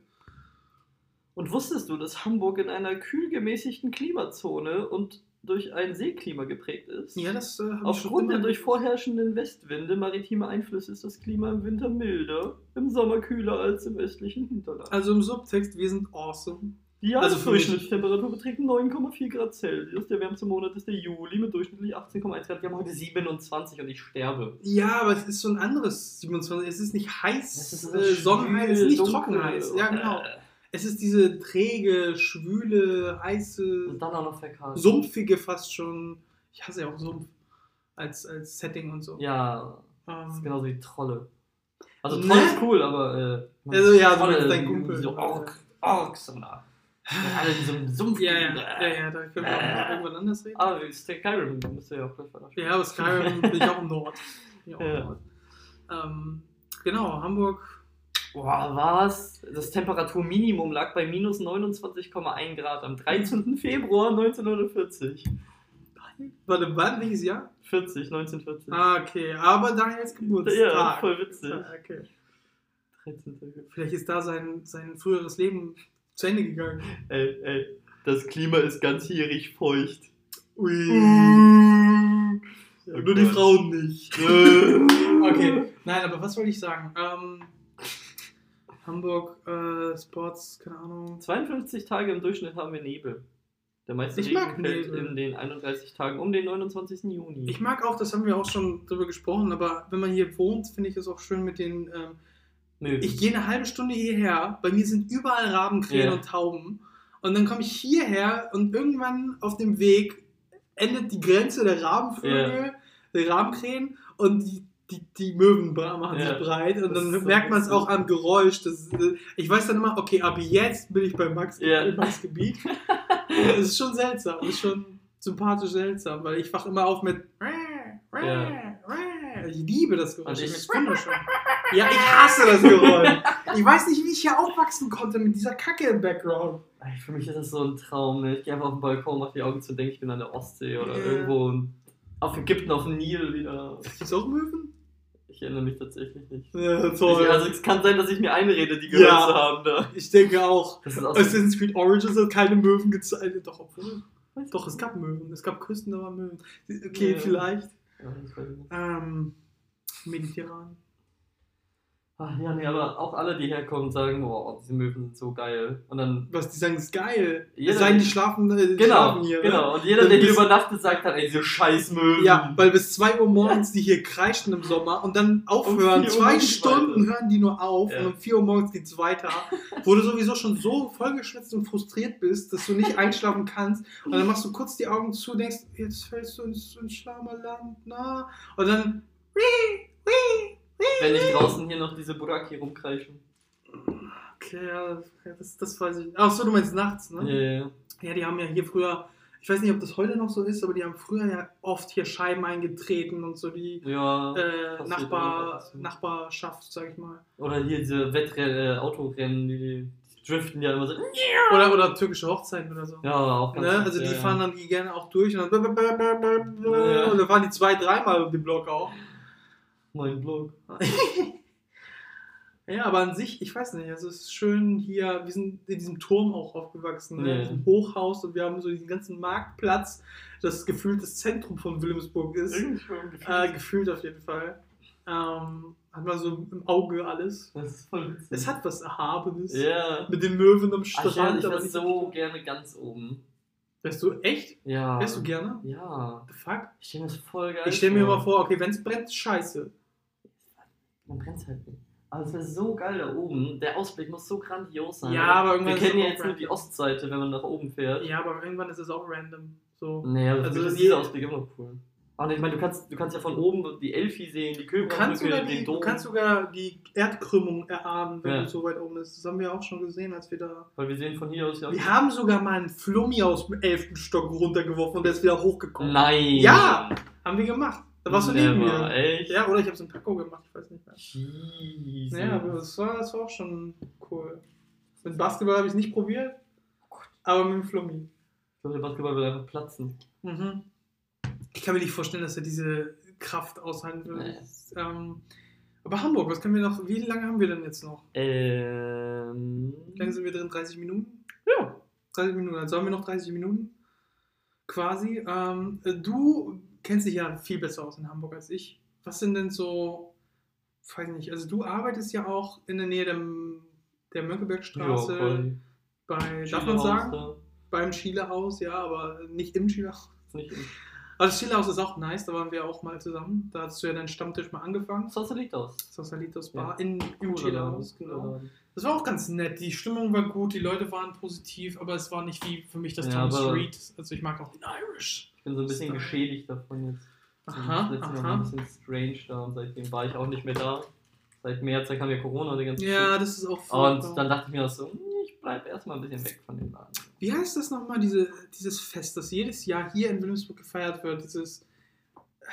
Und wusstest du, dass Hamburg in einer kühl gemäßigten Klimazone und durch ein Seeklima geprägt ist? Ja, das äh, Aufgrund der durch vorherrschenden Westwinde maritime Einflüsse ist das Klima im Winter milder, im Sommer kühler als im östlichen Hinterland. Also im Subtext, wir sind awesome. Die also Jahresdurchschnittstemperatur beträgt 9,4 Grad Celsius. Der wärmste Monat ist der Juli mit durchschnittlich 18,1 Grad. Wir haben heute 27 und ich sterbe. Ja, aber es ist so ein anderes 27. Es ist nicht heiß, Es ist äh, sonnenheiß, es ist nicht dunkel, trocken heiß. Ja, genau. äh, Es ist diese träge, schwüle, heiße, Und dann auch noch verkahlt. sumpfige fast schon. Ich hasse ja auch Sumpf als, als Setting und so. Ja, Ähm, ist genauso wie Trolle. Also Ne? Trolle ist cool, aber äh, Also, ja, so Trolle, ist dein die- Kumpel. So Ork, Orks und da. Alle in so einem Sumpf. ja, ja, ja, ja, da können wir auch mal irgendwann anders reden. Ah, Skyrim müsst ihr ja auch gleich weiter Ja, aber Skyrim bin ich auch im Nord. Auch im. Nord. Ähm, genau, Hamburg. Boah, was? Das Temperaturminimum lag bei minus 29,1 Grad am 13. Februar 1940. Warte, wann? Welches Jahr? 40, 1940. Ah, okay. Aber Daniels Geburtstag. ja, voll witzig. Ah, okay. 13. Februar. Vielleicht ist da sein, sein früheres Leben zu Ende gegangen. Ey, ey, das Klima ist ganzjährig feucht. Ui. Oh Nur die. Frauen nicht. okay. Okay, nein, aber was wollte ich sagen? Ähm, Hamburg, äh, Sports, keine Ahnung. 52 Tage im Durchschnitt haben wir Nebel. Der meiste Ich Regen mag fällt in den 31 Tagen um den 29. Juni. Ich mag auch, das haben wir auch schon drüber gesprochen, aber wenn man hier wohnt, finde ich es auch schön mit den. Ähm, Möwen. ich gehe eine halbe Stunde hierher, bei mir sind überall Rabenkrähen Ja. und Tauben. Und dann komme ich hierher und irgendwann auf dem Weg endet die Grenze der Rabenvögel, der Rabenkrähen und die, die, die Möwen machen Ja. sich breit. Und Das dann ist merkt man es auch am Geräusch. Das, äh, ich weiß dann immer, okay, ab jetzt bin ich bei Max, Ja. in Max Gebiet. Es ist schon seltsam, es ist schon sympathisch seltsam, weil ich wach immer auf mit. Ja. Ich liebe das Geräusch. Und ich- das ist wunderschön. Ja, ich hasse das Geräusch. Ich weiß nicht, wie ich hier aufwachsen konnte mit dieser Kacke im Background. Für mich ist das so ein Traum. Ne? Ich gehe einfach auf den Balkon, mache die Augen zu, denke ich bin an der Ostsee oder Ja. irgendwo auf Ägypten auf dem Nil wieder. Gibt's auch Möwen? Ich Ich erinnere mich tatsächlich nicht. Ja, Ich, toll. also es kann sein, dass ich mir einrede, die gehört Ja. zu haben da. ich denke auch. Das ist auch Assassin's Creed Origins hat keine Möwen gezeigt. Doch, obwohl. Doch, es gab Möwen. Es gab Küsten, da waren Möwen. Okay, Ja. vielleicht. Ja, ich. Ähm, mediterran. Ach ja, nee, aber auch alle, die herkommen, sagen, oh, diese Möwen sind so geil. Und dann, Was, die sagen, ist geil. Jeder- es sei denn, die schlafen, äh, die genau, schlafen hier. Ne? genau. Und jeder, der hier übernachtet, sagt dann, ey, diese scheiß Möwen. Ja, weil bis 2 Uhr morgens die hier kreischen im Sommer und dann aufhören. Um Zwei Stunden weiter. hören die nur auf Ja. und um 4 Uhr morgens geht's weiter. Wo du sowieso schon so vollgeschwitzt und frustriert bist, dass du nicht einschlafen kannst. Und dann machst du kurz die Augen zu, denkst, jetzt fällst du ins, ins Schlamaland, na? Und dann. Wenn nicht draußen hier noch diese Buraki rumkreischen. Okay, ja, das, das weiß ich. Ach so, du meinst nachts, ne? Ja, ja. Ja, die haben ja hier früher, ich weiß nicht, ob das heute noch so ist, aber die haben früher ja oft hier Scheiben eingetreten und so die Ja. äh, Nachbar. Nachbarschaft, sag ich mal. Oder hier diese Wettrennen, äh, Autorennen, die, die driften ja immer so. Oder, oder türkische Hochzeiten oder so. Ja, auch ganz Ne? Also die ja. fahren dann die gerne auch durch und dann, Ja. und dann fahren die zwei, dreimal um den Block auch. Mein Blog. Ja, aber an sich, ich weiß nicht, also es ist schön hier, wir sind in diesem Turm auch aufgewachsen, ne? Ja. in diesem Hochhaus und wir haben so diesen ganzen Marktplatz, das gefühlt das Zentrum von Wilhelmsburg ist. Schon Äh, gefühlt. gefühlt auf jeden Fall. Ähm, hat man so im Auge alles. Das ist voll witzig. Es hat was Erhabenes. Ja. Mit den Möwen am Ach, ich Strand. ich aber so gerne ganz oben. Wärst du echt? Ja. Wärst du gerne? Ja. The fuck? Ich stelle mir das voll geil Ich stelle mir immer vor, okay, wenn es brennt, scheiße. Man brennt halt nicht. Aber es wäre so geil da oben. Der Ausblick muss so grandios sein. Ja, aber irgendwann Wir es kennen ja jetzt nur die random. Ostseite, wenn man nach oben fährt. Ja, aber irgendwann ist es auch random. So. Nee, aber Also also ist je- dieser Ausblick immer cool. Und ich meine, du kannst, du kannst ja von oben die Elfi sehen, die Du die, den du Dom. kannst sogar die Erdkrümmung erahnen, wenn Ja. du so weit oben bist. Das haben wir auch schon gesehen, als wir da. Weil wir sehen von hier aus ja. Wir haben sogar mal einen Flummi aus dem 11. Stock runtergeworfen und der ist wieder hochgekommen. Nein! Ja! Haben wir gemacht. Da warst du neben mir. Echt? Ja, oder ich hab's in Paco gemacht, ich weiß nicht mehr. Jesus. Ja, aber das war, das war auch schon cool. Mit Basketball habe ich es nicht probiert, aber mit dem Flummi. Ich glaube, der Basketball will einfach platzen. Mhm. Ich kann mir nicht vorstellen, dass er diese Kraft aushalten. Nee. Ähm, aber Hamburg, was können wir noch? Wie lange haben wir denn jetzt noch? Ähm. Wie lange sind wir drin? 30 Minuten? Ja. 30 Minuten, also haben wir noch 30 Minuten. Quasi. Ähm, äh, du kennst dich ja viel besser aus in Hamburg als ich. Was sind denn so, weiß nicht, also du arbeitest ja auch in der Nähe der, der Mönckebergstraße Ja, bei, darf man sagen? Beim Chilehaus, ja, aber nicht im Chilehaus. Ist nicht im Also das Chilehaus ist auch nice, da waren wir auch mal zusammen. Da hast du ja deinen Stammtisch mal angefangen. Sassalitos. Sassalitos Bar Ja. in, im Chilehaus, genau. Das war auch ganz nett. Die Stimmung war gut, die Leute waren positiv, aber es war nicht wie für mich das Ja, Tom Street. Also ich mag auch den Irish. Ich bin so ein bisschen Style. geschädigt davon jetzt. Aha, das letzte Mal aha. war ein bisschen strange da und seitdem war ich auch nicht mehr da. Seit März, da kam ja Corona und die ganze Ja, das ist auch Und furchtbar. dann dachte ich mir auch so, hm, bleib erstmal ein bisschen weg von dem Laden. Wie heißt das nochmal, diese, dieses Fest, das jedes Jahr hier in Wilhelmsburg gefeiert wird? Dieses äh,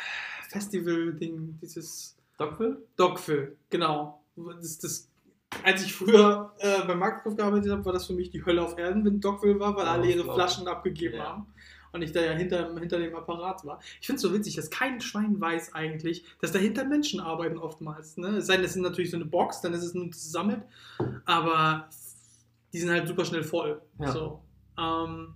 Festival-Ding, dieses Dogville? Dogville, genau. Das, das, als ich früher äh, beim Marktkauf gearbeitet habe, war das für mich die Hölle auf Erden, wenn Dogville war, weil Ja, alle ihre. Flaschen abgegeben Ja. haben. Und ich da ja hinter, hinter dem Apparat war. Ich finde es so witzig, dass kein Schwein weiß eigentlich, dass dahinter Menschen arbeiten oftmals. Ne? Es sei denn, es ist natürlich so eine Box, dann ist es nur gesammelt. Aber die sind halt super schnell voll. Ja. So. Ähm,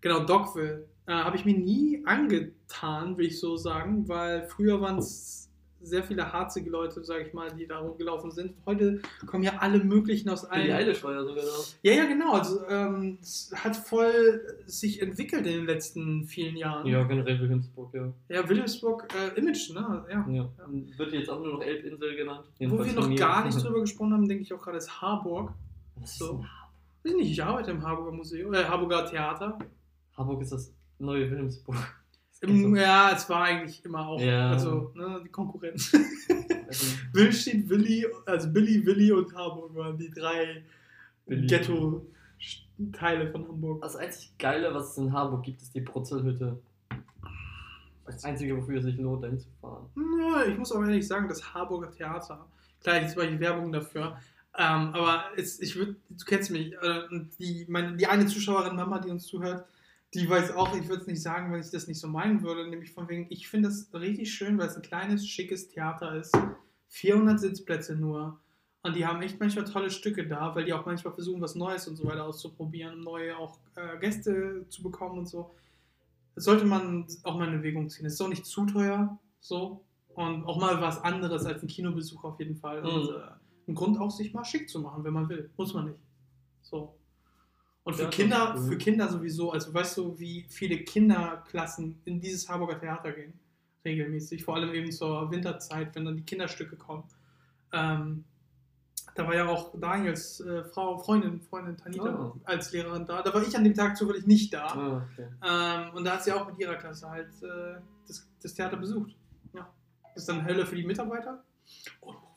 genau, Dogville. Äh, Habe ich mir nie angetan, will ich so sagen, weil früher waren es sehr viele harzige Leute, sage ich mal, die da rumgelaufen sind. Heute kommen ja alle möglichen aus allen. Eilish war ja sogar da. Ja, ja, genau. Also ähm, es hat voll sich entwickelt in den letzten vielen Jahren. Ja, generell Wilhelmsburg, ja. Ja, Wilhelmsburg äh, Image, ne? Ja. ja. Wird jetzt auch nur noch Elbinsel genannt. Wo wir noch gar nicht drüber gesprochen haben, denke ich auch gerade, ist Harburg. Was ist So. denn Weiß nicht, ich arbeite im Harburger Museum, äh, Harburger Theater. Harburg ist das neue Wilhelmsburg. Im, ja, es war eigentlich immer auch, Ja. also ne, die Konkurrenz. Also, Will steht Willi, also Billy, Willi und Harburg waren die drei. Ghetto-Teile von Hamburg. Das einzig Geile, was es in Harburg gibt, ist die Brutzelhütte. Das einzige, wofür es sich lohnt, dahin zu fahren. Ich muss auch ehrlich sagen, das Harburger Theater, klar, jetzt war die Werbung dafür, ähm, aber es, ich würd, du kennst mich, äh, und die, meine, die eine Zuschauerin Mama, die uns zuhört, die weiß auch, ich würde es nicht sagen, weil ich das nicht so meinen würde, nämlich von wegen, ich finde das richtig schön, weil es ein kleines, schickes Theater ist, 400 Sitzplätze nur. Und die haben echt manchmal tolle Stücke da, weil die auch manchmal versuchen, was Neues und so weiter auszuprobieren, um neue auch äh, Gäste zu bekommen und so. Das sollte man auch mal in Erwägung ziehen. Es ist auch nicht zu teuer, so. Und auch mal was anderes als ein Kinobesuch auf jeden Fall. Und Mhm. äh, ein Grund auch, sich mal schick zu machen, wenn man will. Muss man nicht. So. Und für Ja, Kinder, cool. für Kinder sowieso, also weißt du, wie viele Kinderklassen in dieses Harburger Theater gehen? Regelmäßig, vor allem eben zur Winterzeit, wenn dann die Kinderstücke kommen. Ähm, da war ja auch Daniels äh, Frau, Freundin, Freundin Tanita Oh. als Lehrerin da. Da war ich an dem Tag zufällig nicht da. Ah, okay. Ähm, und da hat sie auch mit ihrer Klasse halt äh, das, das Theater besucht. Ja. Das ist dann Hölle für die Mitarbeiter. Unprofessionell.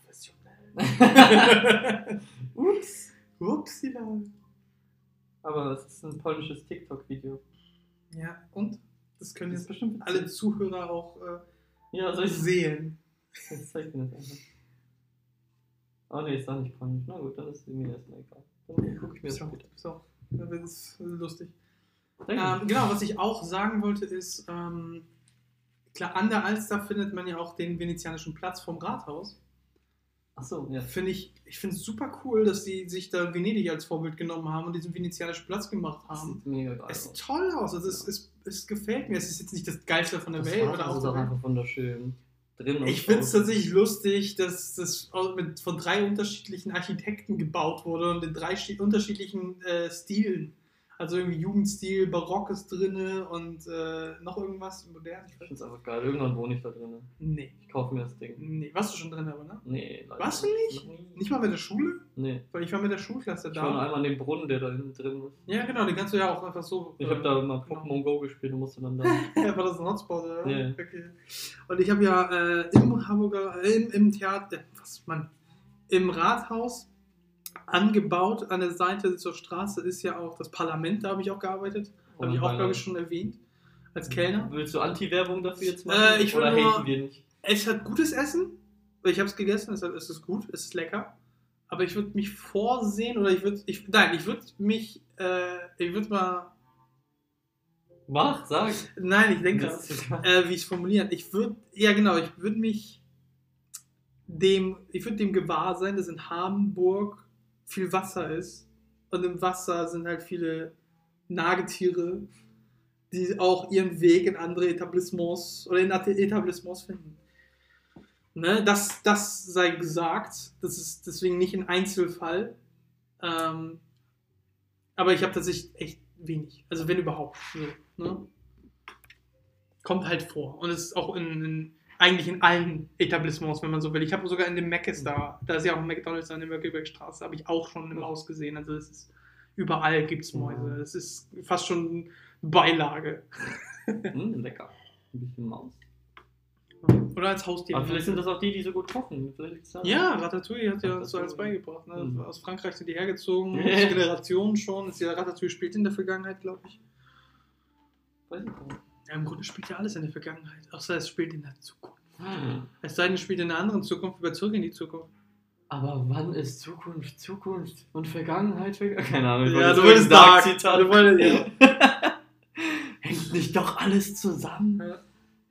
Ups. Upsila. Aber es ist ein polnisches TikTok-Video. Ja, und? Das können Das jetzt bestimmt alle Zuhörer auch äh, Ja, soll ich sehen. Ich zeig dir das einfach. Oh ne, ist doch nicht polnisch. Na gut, dann ist mir erstmal egal. Dann gucke ich mir das auch, später. ist auch das ist lustig. Danke. Ähm, genau, was ich auch sagen wollte ist, ähm, klar, an der Alster findet man ja auch den venezianischen Platz vom Rathaus. Achso, ja. Finde ich, ich finde es super cool, dass die sich da Venedig als Vorbild genommen haben und diesen venezianischen Platz gemacht Das haben. sieht mega geil Es sieht toll aus, also es, es, es gefällt mir. Es ist jetzt nicht das Geilste von der Das Welt oder auch ist auch einfach wunderschön. Drin Ich finde es tatsächlich lustig, dass das mit, von drei unterschiedlichen Architekten gebaut wurde und in drei unterschiedlichen äh, Stilen. Also irgendwie Jugendstil, Barock ist drinne und äh, noch irgendwas modern. Ich finde es einfach geil. Irgendwann wohne ich da drin. Nee. Ich kaufe mir das Ding. Nee, warst du schon drin, aber ne? Nee, Warst du nicht? Nie. Nicht mal mit der Schule? Nee. Weil ich war mit der Schulklasse Ich war nur da. einmal an dem Brunnen, der da hinten drin ist. Ja, genau, den kannst du ja auch einfach so. Ich äh, habe da mal genau. Pokémon Go gespielt und musste dann da. Ja, war das ein Hotspot, oder? Ja. Okay. Und ich habe ja äh, im Hamburger, äh, im, im Theater, äh, was man, im Rathaus angebaut an der Seite zur Straße ist ja auch das Parlament, da habe ich auch gearbeitet. Habe ich auch, glaube ich, schon erwähnt. Als Kellner. Willst du Anti-Werbung dafür jetzt machen? Äh, ich Oder nur- haten wir nicht? Es hat gutes Essen. Ich habe es gegessen, deshalb ist es gut, es ist lecker. Aber ich würde mich vorsehen, oder ich würde, ich, nein, ich würde mich, äh, ich würde mal, Mach, sag. nein, ich denke, äh, wie ich es formulieren. Ich würde, ja genau, ich würde mich dem, ich würde dem gewahr sein, dass in Hamburg viel Wasser ist und im Wasser sind halt viele Nagetiere, die auch ihren Weg in andere Etablissements oder in Etablissements finden. Ne, das, das sei gesagt, das ist deswegen nicht ein Einzelfall. Ähm, aber ich habe tatsächlich echt wenig. Also wenn überhaupt. So, ne? Kommt halt vor. Und es ist auch in, in eigentlich in allen Etablissements, wenn man so will. Ich habe sogar in dem Mc's da, da ist ja auch ein McDonalds an der Mönckebergstraße, habe ich auch schon im Haus gesehen. Also es ist überall gibt es Mäuse. Es ist fast schon Beilage. Hm, lecker. Ein bisschen Maus. Oder als Haustier. Aber vielleicht sind das auch die, die so gut kochen. Ja, Ratatouille hat ja uns so alles beigebracht. Ne? Mhm. Aus Frankreich sind die hergezogen, Generationen schon. Ist ja, Ratatouille spielt in der Vergangenheit, glaube ich. Weiß ich nicht. Ja, im Grunde spielt ja alles in der Vergangenheit. Außer es spielt in der Zukunft. Hm. Es sei denn, es spielt in einer anderen Zukunft, über zurück in die Zukunft. Aber wann ist Zukunft Zukunft und Vergangenheit Vergangenheit? Keine Ahnung. ich Ja, du wolltest irgendein dark. Dark-Zitat. Du wolltest- ja. Hängt nicht doch alles zusammen? Ja.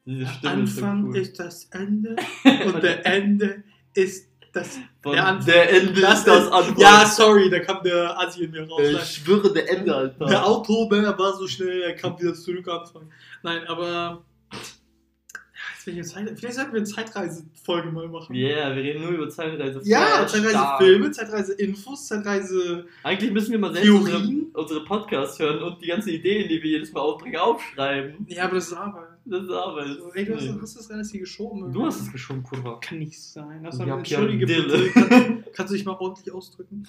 Diese Der Stimme ist so Anfang cool. ist das Ende und der Ende ist das. Von der Anfang- der Ende Das ist das ist- Antwort. Ja, sorry, da kam der Asi in mir raus. ich schwöre, der Ende, Alter. Der Auto, der war so schnell, er kam wieder zurück anfangen. Nein, aber. Vielleicht sollten wir eine Zeitreise-Folge mal machen. Yeah, wir reden nur über Zeitreise. Ja. Zeitreise-Filme, Zeitreise-Infos, Zeitreise. Eigentlich müssen wir mal selbst unsere, Theorien? unsere Podcasts hören und die ganzen Ideen, die wir jedes Mal aufbringen, aufschreiben. Ja, aber das ist Arbeit. Das ist Arbeit. So, ey, du hast, Nee. hast das alles hier geschoben. Du hast es geschoben, Kurva. Kann nicht sein. Das Ja, ja, Pierre Entschuldige Dille. bitte. Kannst, du dich mal ordentlich ausdrücken?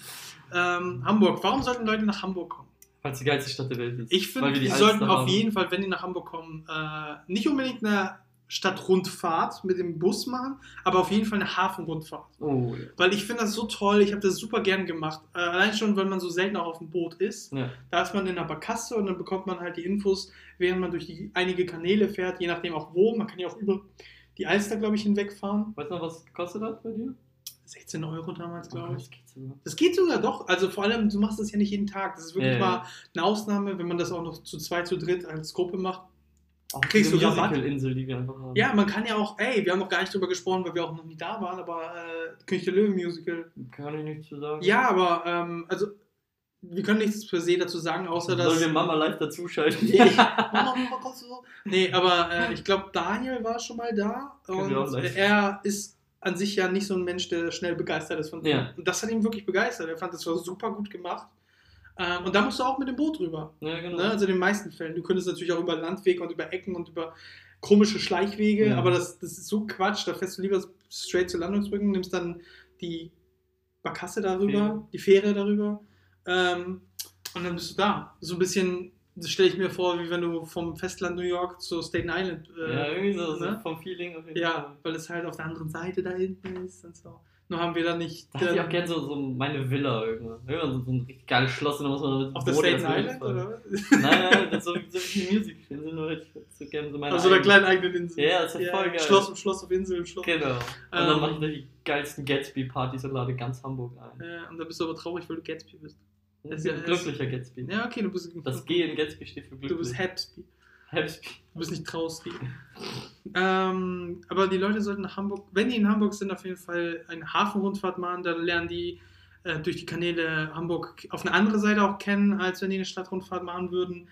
Ähm, Hamburg. Warum sollten Leute nach Hamburg kommen? Weil es die geilste Stadt der Welt ist. Ich finde, die, die sollten auf haben. jeden Fall, wenn die nach Hamburg kommen, äh, nicht unbedingt eine Stadtrundfahrt mit dem Bus machen, aber auf jeden Fall eine Hafenrundfahrt. Oh, ja. Weil ich finde das so toll, ich habe das super gern gemacht. Äh, allein schon, weil man so selten auch auf dem Boot ist. ja. Da ist man in der Barkasse und dann bekommt man halt die Infos, während man durch die einige Kanäle fährt, je nachdem auch wo. Man kann ja auch über die Alster, glaube ich, hinwegfahren. Weißt du noch, was es gekostet hat bei dir? 16 Euro damals, glaube ich. das geht sogar. Das geht sogar doch. Also vor allem, du machst das ja nicht jeden Tag. Das ist wirklich Ja, mal eine Ausnahme, wenn man das auch noch zu zweit, zu dritt als Gruppe macht. Auch Kriegst du Rabatt? Musical-Insel, die wir einfach haben. Ja, man kann ja auch, ey, wir haben noch gar nicht drüber gesprochen, weil wir auch noch nie da waren, aber äh, König der Löwen Musical. Kann ich nichts zu sagen. Ja, aber, ähm, also, wir können nichts per se dazu sagen, außer dass. Sollen wir Mama live dazuschalten? Nee, Mama, Mama, kommst du so? Nee, aber äh, ich glaube, Daniel war schon mal da und er ist an sich ja nicht so ein Mensch, der schnell begeistert ist von Ja. Und das hat ihn wirklich begeistert. Er fand, das war super gut gemacht. Ähm, und da musst du auch mit dem Boot rüber. Ja, genau. Ne? Also in den meisten Fällen. Du könntest natürlich auch über Landwege und über Ecken und über komische Schleichwege, Ja. aber das, das ist so Quatsch. Da fährst du lieber straight zu Landungsbrücken, nimmst dann die Barkasse darüber, Fähre. die Fähre darüber ähm, und dann bist du da. So ein bisschen, das stelle ich mir vor, wie wenn du vom Festland New York zu Staten Island. äh, ja, irgendwie so, ne? vom Feeling auf jeden Ja, Fall. weil es halt auf der anderen Seite da hinten ist und so. Nur haben wir da nicht. Da hätte ich ähm, auch gerne so, so meine Villa irgendwann. Irgendwann so, so ein richtig geiles Schloss und dann muss man mit auf der Staten Island, oder? Nein, nein, das ist so, so wie die Musik. Ich nur hätte ich so gerne so meine Auf so einer eigene- kleinen eigenen Insel. Ja, das ist voll geil. Schloss im Schloss auf Insel im Schloss. Genau. Und Ähm, dann mache ich da die geilsten Gatsby-Partys und lade ganz Hamburg ein. Ja, und dann bist du aber traurig, weil du Gatsby bist. Das ist ja- ein glücklicher Gatsby. Ja, okay, du bist. Das G in Gatsby steht für glücklich. Du bist Happy. Du bist nicht Trausby. ähm, aber die Leute sollten nach Hamburg, wenn die in Hamburg sind, auf jeden Fall eine Hafenrundfahrt machen. Dann lernen die äh, durch die Kanäle Hamburg auf eine andere Seite auch kennen, als wenn die eine Stadtrundfahrt machen würden.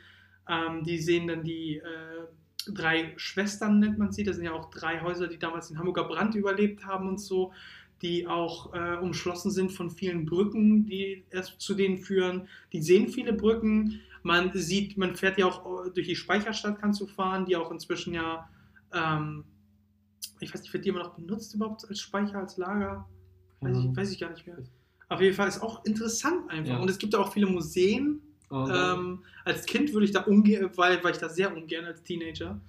Ähm, die sehen dann die äh, drei Schwestern, nennt man sie. Das sind ja auch drei Häuser, die damals den Hamburger Brand überlebt haben und so. Die auch äh, umschlossen sind von vielen Brücken, die erst zu denen führen. Die sehen viele Brücken. Man sieht, man fährt ja auch äh, durch die Speicherstadt, kannst du fahren, die auch inzwischen ja, ähm, ich weiß nicht, wird die immer noch benutzt überhaupt als Speicher, als Lager? Weiß, ich, weiß ich gar nicht mehr. Auf jeden Fall ist auch interessant einfach. Ja. Und es gibt ja auch viele Museen. Oh, Ähm, als Kind würde ich da ungern, weil, weil ich da sehr ungern als Teenager.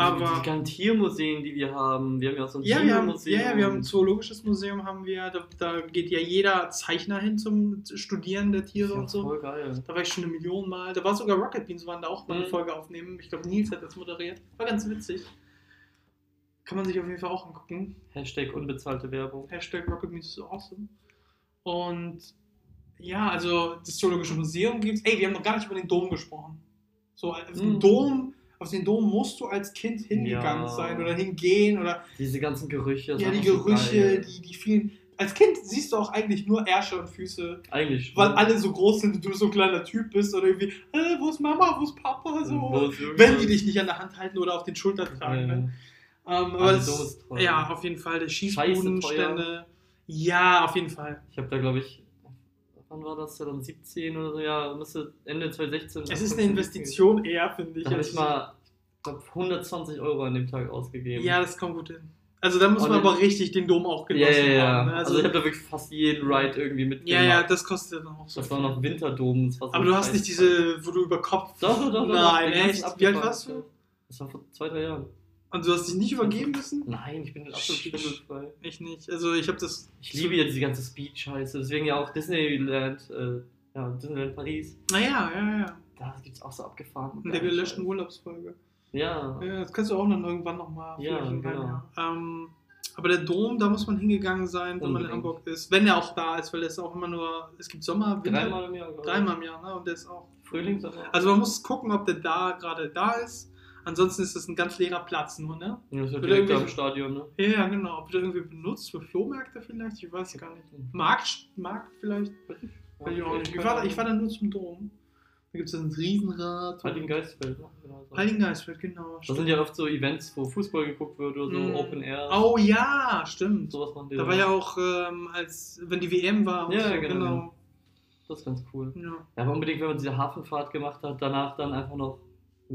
Aber aber- die ganzen Tiermuseen, die wir haben, wir haben ja auch so ein Ja, Tiermuseum. ja, ja, wir haben ein zoologisches Museum, haben wir, da, da geht ja jeder Zeichner hin zum Studieren der Tiere ja, und so. Voll geil. Da war ich schon eine Million Mal. Da war sogar Rocket Beans, waren da auch mal eine Mhm. Folge aufnehmen. Ich glaube, Nils hat das moderiert. War ganz witzig. Kann man sich auf jeden Fall auch angucken. Hashtag unbezahlte Werbung. Hashtag Rocket Beans is awesome. Und ja, also das Zoologische Museum gibt's. Ey, wir haben noch gar nicht über den Dom gesprochen. So, den Mhm. Dom, auf den Dom musst du als Kind hingegangen Ja. sein oder hingehen oder Diese ganzen Gerüche. ja, die Gerüche, die, die vielen. Als Kind siehst du auch eigentlich nur Ärsche und Füße Eigentlich. weil schon. alle so groß sind und du so ein kleiner Typ bist oder irgendwie, äh, wo ist Mama, wo ist Papa, so. Wo ist irgendwas? wenn die dich nicht an der Hand halten oder auf den Schultern tragen. Ja. Ne? Ähm, aber Aber das, ja, auf jeden Fall, der Schießbudenstände. Ja, auf jeden Fall. Ich habe da, glaube ich, wann war das? 2017 oder so? Ja, müsste Ende 2016. Es ist eine Investition eher, finde ich. Da habe ich mal, ich glaube, 120 Euro an dem Tag ausgegeben. Ja, das kommt gut hin. Also da muss Und man aber richtig den Dom auch genossen ja, ja. haben. Ne? Also, Also, ich habe da wirklich fast jeden Ride irgendwie mitgemacht. ja, ja, das kostet dann auch so. Das war noch Winterdom. Das war so aber du hast nicht diese, wo du über Kopf. Doch, doch, doch. doch, Nein, ganze echt? Wie alt warst du? Das war vor zwei, drei Jahren. Und du hast dich nicht übergeben müssen? Nein, ich bin absolut schwindelfrei. Ich nicht. Also ich habe das. Ich liebe ja diese ganze Speed-Scheiße. Deswegen ja auch Disneyland, äh, ja, Disneyland Paris. Naja, ja, ja. Da gibt es auch so abgefahren. In der gelöschten Urlaubsfolge. Ja. Ja, das kannst du auch dann irgendwann nochmal. Ja, genau. Ähm, aber der Dom, da muss man hingegangen sein, wenn man in Unbedingt. Hamburg ist. Wenn er auch da ist, weil er ist auch immer nur. Es gibt Sommer, Winter. Dreimal im Jahr. Dreimal im Jahr, ne? Und der ist auch. Frühling, Sommer. Also man muss gucken, ob der da gerade da ist. Ansonsten ist das ein ganz leerer Platz nur, ne? Ja, das ist ja direkt am Stadion, ne? Ja, ja, genau. Ob der irgendwie benutzt für Flohmärkte vielleicht? Ich weiß gar nicht. Markt, Markt vielleicht? Weiß ich auch nicht. Ich war, ich war dann nur zum Dom. Da gibt es ein Riesenrad. Heiligen Geistfeld, ne? Genau so. Heiligengeistfeld, genau. Da sind ja oft so Events, wo Fußball geguckt wird oder so, Mm. Open Air. Oh ja, stimmt. Sowas machen die. Da war ja auch, ähm, als wenn die WM war. Ja, so, genau, genau. Das ist ganz cool. Ja. Ja, aber unbedingt, wenn man diese Hafenfahrt gemacht hat, danach dann einfach noch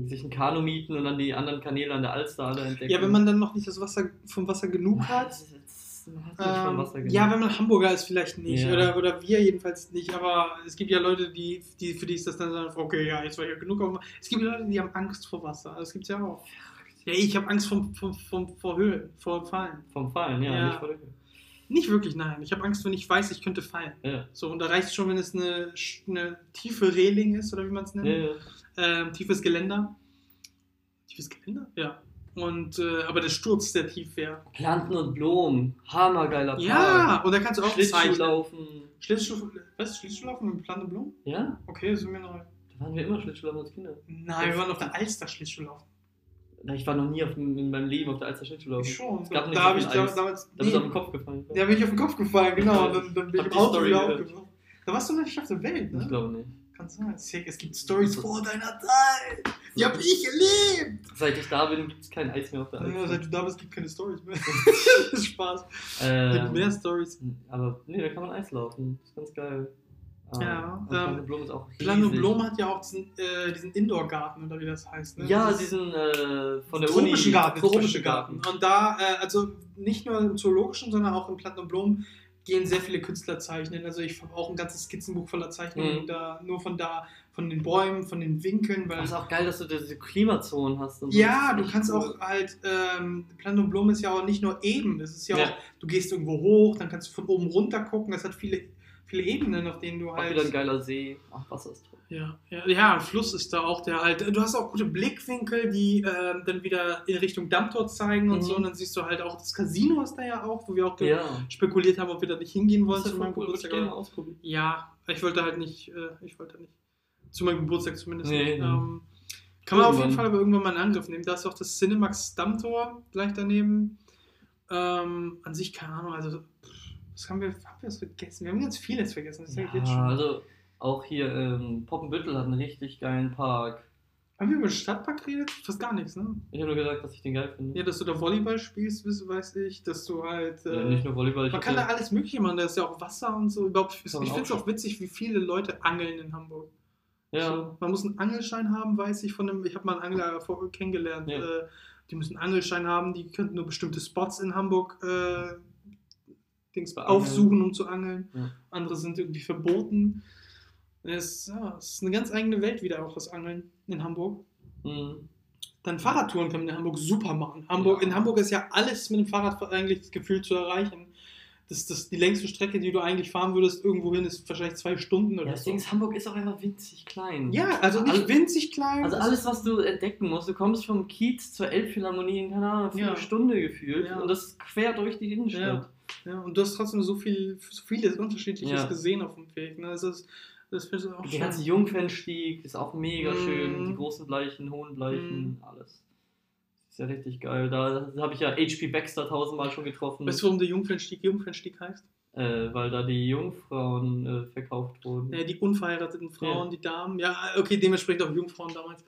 sich ein Kanu mieten und dann die anderen Kanäle an der Alster alle entdecken. ja, wenn man dann noch nicht das Wasser vom Wasser genug hat. Ähm, Wasser genug. ja, wenn man Hamburger ist, vielleicht nicht. Ja. Oder, oder wir jedenfalls nicht. Aber es gibt ja Leute, die, die für die ist das dann so, okay, ja, jetzt war ja genug. auf Es gibt Leute, die haben Angst vor Wasser. Das gibt es ja auch. Ja, ich habe Angst vom, vom, vom, vor Höhen, vor Fallen. Vom Fallen, ja, Ja. nicht vor Höhe. Nicht wirklich, nein. Ich habe Angst, wenn ich weiß, ich könnte fallen. Ja. So, und da reicht es schon, wenn es eine, eine tiefe Reling ist, oder wie man es nennt. Ja, ja. Ähm, tiefes Geländer. Tiefes Geländer? Ja. Und, äh, aber der Sturz sehr tief wäre. Planten und Blumen, hammergeiler Park. Ja, und da kannst du auch zeichnen. Schlittschuhlaufen. Schlittschuh, was? Schlittschuhlaufen mit Planten Blumen? Ja, Okay, das ist mir neu. da waren wir immer Schlittschuhlaufen als Kinder. Nein, wir waren auf der Alster Schlittschuhlaufen. Na, Ich war noch nie auf, in meinem Leben auf der Alster Schlittschuhlaufen. Ich schon. Es gab nicht da habe ich damals. Da bist du auf den Kopf gefallen. da bin ich auf den Kopf gefallen, genau. Ja, Dann, dann bin ich im Auto wieder aufgewacht. Da warst du noch nicht auf der Welt, ne? Ich glaube nicht. Kann sein. Es gibt Stories vor deiner Zeit. Die hab ich erlebt. Seit ich da bin, gibt es kein Eis mehr auf der Ja, Alster. seit du da bist, gibt keine Stories mehr. das ist Spaß. Es gibt Ähm, mehr Stories. aber nee, da kann man Eis laufen. Das ist ganz geil. Ah, Ja, Und ähm, Blom ist auch riesig. Blom hat ja auch diesen, äh, diesen Indoor-Garten, oder wie das heißt. Ne? Ja, Dieses diesen äh, von der tropischen Uni. Garten. Tropische Garten. Und da, äh, also nicht nur im zoologischen, sondern auch im Plano Blom gehen sehr viele Künstler zeichnen. Also ich habe auch ein ganzes Skizzenbuch voller Zeichnungen, Mhm. da nur von da, von den Bäumen, von den Winkeln, weil Das ist auch geil, dass du diese Klimazonen hast. Ja, du kannst cool. auch halt, ähm, Plan und Blum ist ja auch nicht nur eben, es ist ja, Ja. auch, du gehst irgendwo hoch, dann kannst du von oben runter gucken, das hat viele, viele Ebenen, auf denen du Auch halt... wieder ein geiler See. Ach, Wasser ist toll. Ja, ja, ja, ein Fluss ist da auch, der halt, du hast auch gute Blickwinkel, die ähm, dann wieder in Richtung Dammtor zeigen und Mhm. so, und dann siehst du halt auch, das Casino ist da ja auch, wo wir auch Ja. spekuliert haben, ob wir da nicht hingehen wollen Das zu ja meinem cool, ich Geburtstag. aber- ausprobieren. Ja, ich wollte halt nicht, äh, ich wollte nicht. Zu meinem Geburtstag zumindest Nee, nicht. nee. Ähm, kann man auf jeden Irgendwann. Fall aber irgendwann mal in Angriff nehmen. Da ist auch das Cinemax Dammtor gleich daneben. Ähm, an sich, keine Ahnung, also, pff, was haben wir, haben wir was vergessen? Wir haben ganz vieles vergessen, das ich jetzt Ja, schon. also auch hier ähm, Poppenbüttel hat einen richtig geilen Park. Haben wir über den Stadtpark geredet? Fast gar nichts, ne? Ich habe nur gesagt, dass ich den geil finde. Ja, dass du da Volleyball spielst, weiß- ich, dass du halt. Äh, Ja, nicht nur Volleyball. Ich man kann da alles Mögliche machen, da ist ja auch Wasser und so. Überhaupt, ich finde es auch witzig, wie viele Leute angeln in Hamburg. ja, So, man muss einen Angelschein haben, weiß ich von einem, ich habe mal einen Angler kennengelernt. Ja. Äh, die müssen einen Angelschein haben, die könnten nur bestimmte Spots in Hamburg äh, Dings aufsuchen, um zu angeln. Ja. Andere sind irgendwie verboten. Es, ja, es ist eine ganz eigene Welt wieder auch das Angeln in Hamburg. mhm. Dann Fahrradtouren kann man in Hamburg super machen. Hamburg, Ja. In Hamburg ist ja alles mit dem Fahrrad eigentlich gefühlt zu erreichen. Das, das, die längste Strecke, die du eigentlich fahren würdest, irgendwo hin, ist wahrscheinlich zwei Stunden ja, oder das so. Ist, Hamburg ist auch einfach winzig klein. Ja, also nicht All- winzig klein. Also es alles, was du entdecken musst, du kommst vom Kiez zur Elbphilharmonie in, keine Ahnung, eine Ja. Stunde gefühlt Ja. und das ist quer durch die Innenstadt. Ja, und du hast trotzdem so viel, so vieles Unterschiedliches Ja. gesehen auf dem Weg. Ne? Das ist, das finde ich auch Der schön. ganze Jungfernstieg ist auch mega Mhm. schön, die großen Bleichen, hohen Bleichen, Mhm. alles. Ist ja richtig geil. Da habe ich ja HP Baxter tausendmal schon getroffen, Weißt du, warum der Jungfernstieg Jungfernstieg heißt? äh, weil da die Jungfrauen äh, verkauft wurden. Ja, die unverheirateten Frauen, Ja. die Damen, ja, okay, dementsprechend auch Jungfrauen damals,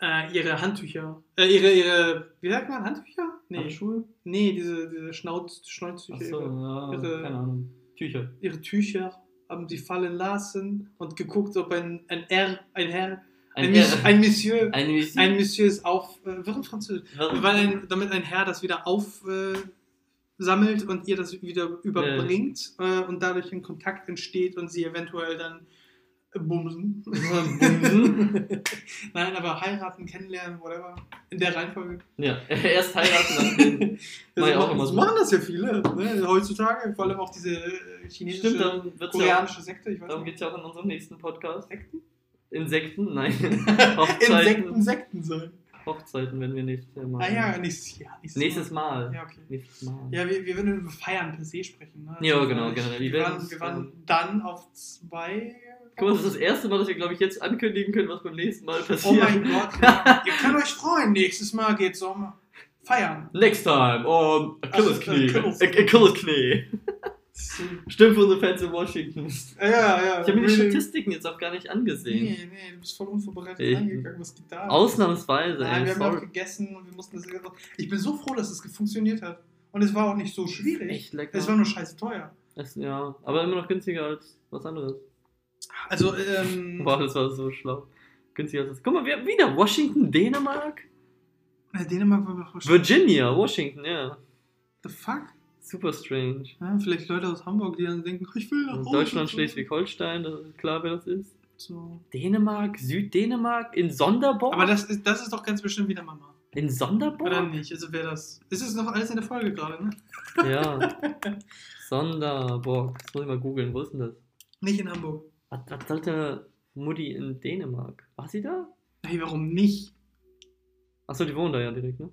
äh, ihre Handtücher, äh, ihre, ihre, wie sagt man, Handtücher? Nee, Handschuhe? nee diese, diese Schnauz, Schnäuztücher, Achso, ihre, ja, ihre- keine Ahnung. Tücher. ihre Tücher haben sie fallen lassen und geguckt, ob ein, ein R, ein Herr, ein, Ein, äh, ein Monsieur, ein, Visite- ein Monsieur ist auf, äh, warum Französisch? Warum- Weil ein, damit ein Herr das wieder aufsammelt sammelt und ihr das wieder überbringt äh, und dadurch ein Kontakt entsteht und sie eventuell dann äh, bumsen. Bumsen? Nein, aber heiraten, kennenlernen, whatever. In der Reihenfolge. Ja, erst heiraten, dann Mach ich auch machen, immer das so. machen das ja viele ne? heutzutage, vor allem auch diese äh, chinesische, Stimmt, darum, wird's ja, koreanische Sekte. Ich weiß darum nicht. geht es ja auch in unserem nächsten Podcast. Sekten? Insekten? Nein. Insekten, Sekten sein. Hochzeiten werden wir nächstes Jahr machen. Ah ja, nächstes Jahr. Nächstes, Nächstes Mal. Ja, okay. Nächstes Mal. Ja, wir, wir würden über Feiern per se sprechen. Ne? Ja, Also, genau, ich- generell. Wir Wir waren, werden's, wir waren dann auf zwei. Guck mal, das ist das erste Mal, dass wir, glaube ich, jetzt ankündigen können, was beim nächsten Mal Oh passiert. mein Gott, ja. ihr könnt euch freuen. Nächstes Mal geht's um Feiern. Next time on Achilles Ach, Knie. Achilles- Achilles Knie. Stimmt für unsere Fans in Washington. Ich Ja, ja. habe mir die really. Statistiken jetzt auch gar nicht angesehen. Nee, nee, du bist voll unvorbereitet Ich- reingegangen. Was geht da? Ausnahmsweise, Nein, ey. wir haben ja auch Sorry. gegessen und wir mussten das. Ich bin so froh, dass es funktioniert hat. Und es war auch nicht so schwierig. Echt lecker. Es war nur scheiße teuer. Es, ja, aber immer noch günstiger als was anderes. Also, ähm. Wow, das war so schlau. Günstiger als das. Guck mal, wir haben wieder Washington, Dänemark. äh, Dänemark war doch Virginia, Washington, ja. The fuck? Super strange. Ja, vielleicht Leute aus Hamburg, die dann denken, ich will nach Hause. Deutschland. Schleswig-Holstein, das ist klar, wer das ist. So. Dänemark, Süddänemark, in Sonderborg? Aber das ist, das ist doch ganz bestimmt wieder Mama. in Sonderborg? Oder nicht? Also wer das. Ist es noch alles in der Folge gerade, ne? Ja. Sonderborg. Das muss ich mal googeln. Wo ist denn das? Nicht in Hamburg. Was, was sollte Mutti in Dänemark? War sie da? Hey, warum nicht? Achso, die wohnen da ja direkt, ne?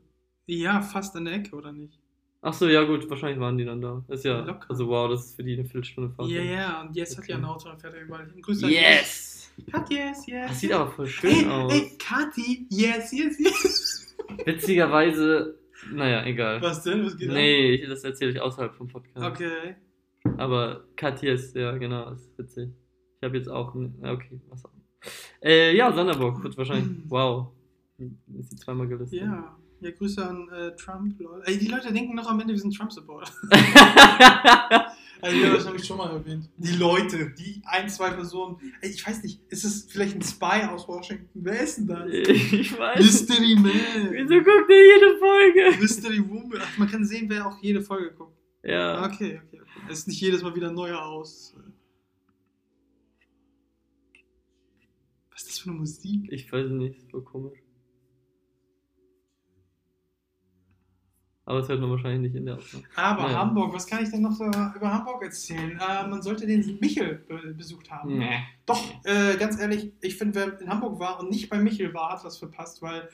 Ja, fast an der Ecke, oder nicht? Achso, ja gut, wahrscheinlich waren die dann da. Ist ja, Locker. also wow, das ist für die eine Viertelstunde Fahrt. Ja, ja, und jetzt hat Okay. ja ein Auto und fährt er überall hin. Grüß an Yes! Kat, yes, yes. Das sieht aber voll schön Ey, aus. ey, Kathi, yes, yes, yes. Witzigerweise, naja, egal. Was denn? Was geht Nee, ich, das erzähle ich außerhalb vom? Podcast. Okay. Aber Katjes, ja, genau, ist witzig. Ich habe jetzt auch. n- ja, Okay, was auch. Äh, ja, Sonderbock wird wahrscheinlich. Wow. Ist die zweimal gelistet. Ja. Ja, Grüße an äh, Trump, Leute. Ey, die Leute denken noch am Ende, wir sind Trump-Supporter. Also, ja, das habe ich schon mal erwähnt. Die Leute, die ein, zwei Personen. Ey, ich weiß nicht, ist es vielleicht ein Spy aus Washington? Wer ist denn das? ich weiß. Mystery Man. Wieso guckt ihr jede Folge? Mystery Woman. Ach, man kann sehen, wer auch jede Folge guckt. Ja. Okay, okay, okay. Es ist nicht jedes Mal wieder neuer aus. Das für eine Musik? Ich weiß nicht, voll komisch. Aber es hört man wahrscheinlich nicht in der Aufnahme. Aber Ja. Hamburg, was kann ich denn noch so über Hamburg erzählen? Äh, man sollte den Michel be besucht haben. Nee. Doch, äh, ganz ehrlich, ich finde, wer in Hamburg war und nicht bei Michel war, hat was verpasst, weil,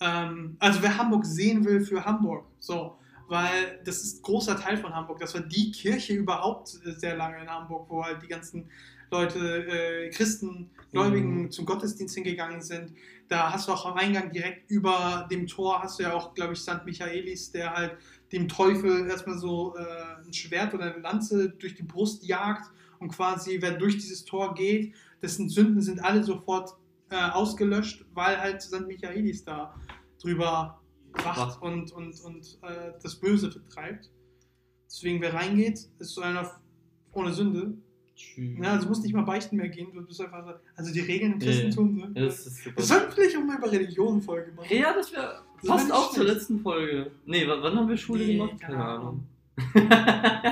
ähm, also wer Hamburg sehen will für Hamburg, so, weil das ist ein großer Teil von Hamburg. Das war die Kirche überhaupt äh, sehr lange in Hamburg, wo halt die ganzen Leute, äh, Christen, Gläubigen Mhm. zum Gottesdienst hingegangen sind. Da hast du auch am Eingang direkt über dem Tor hast du ja auch, glaube ich, St. Michaelis, der halt dem Teufel erstmal so äh, ein Schwert oder eine Lanze durch die Brust jagt und quasi, wer durch dieses Tor geht, dessen Sünden sind alle sofort äh, ausgelöscht, weil halt St. Michaelis da drüber wacht Wacht. und, und, und äh, das Böse vertreibt. Deswegen, wer reingeht, ist so einer ohne Sünde. Ja, also du musst nicht mal beichten mehr gehen, du bist einfach so, also die Regeln im. Christentum, ne? Ja, das ist super. Wir sollten vielleicht auch mal über Religion Folge machen. Ja, das wäre. Passt wär auch nicht zur schlecht. letzten Folge. Nee, wann haben wir Schule Nee, gemacht? keine Ahnung.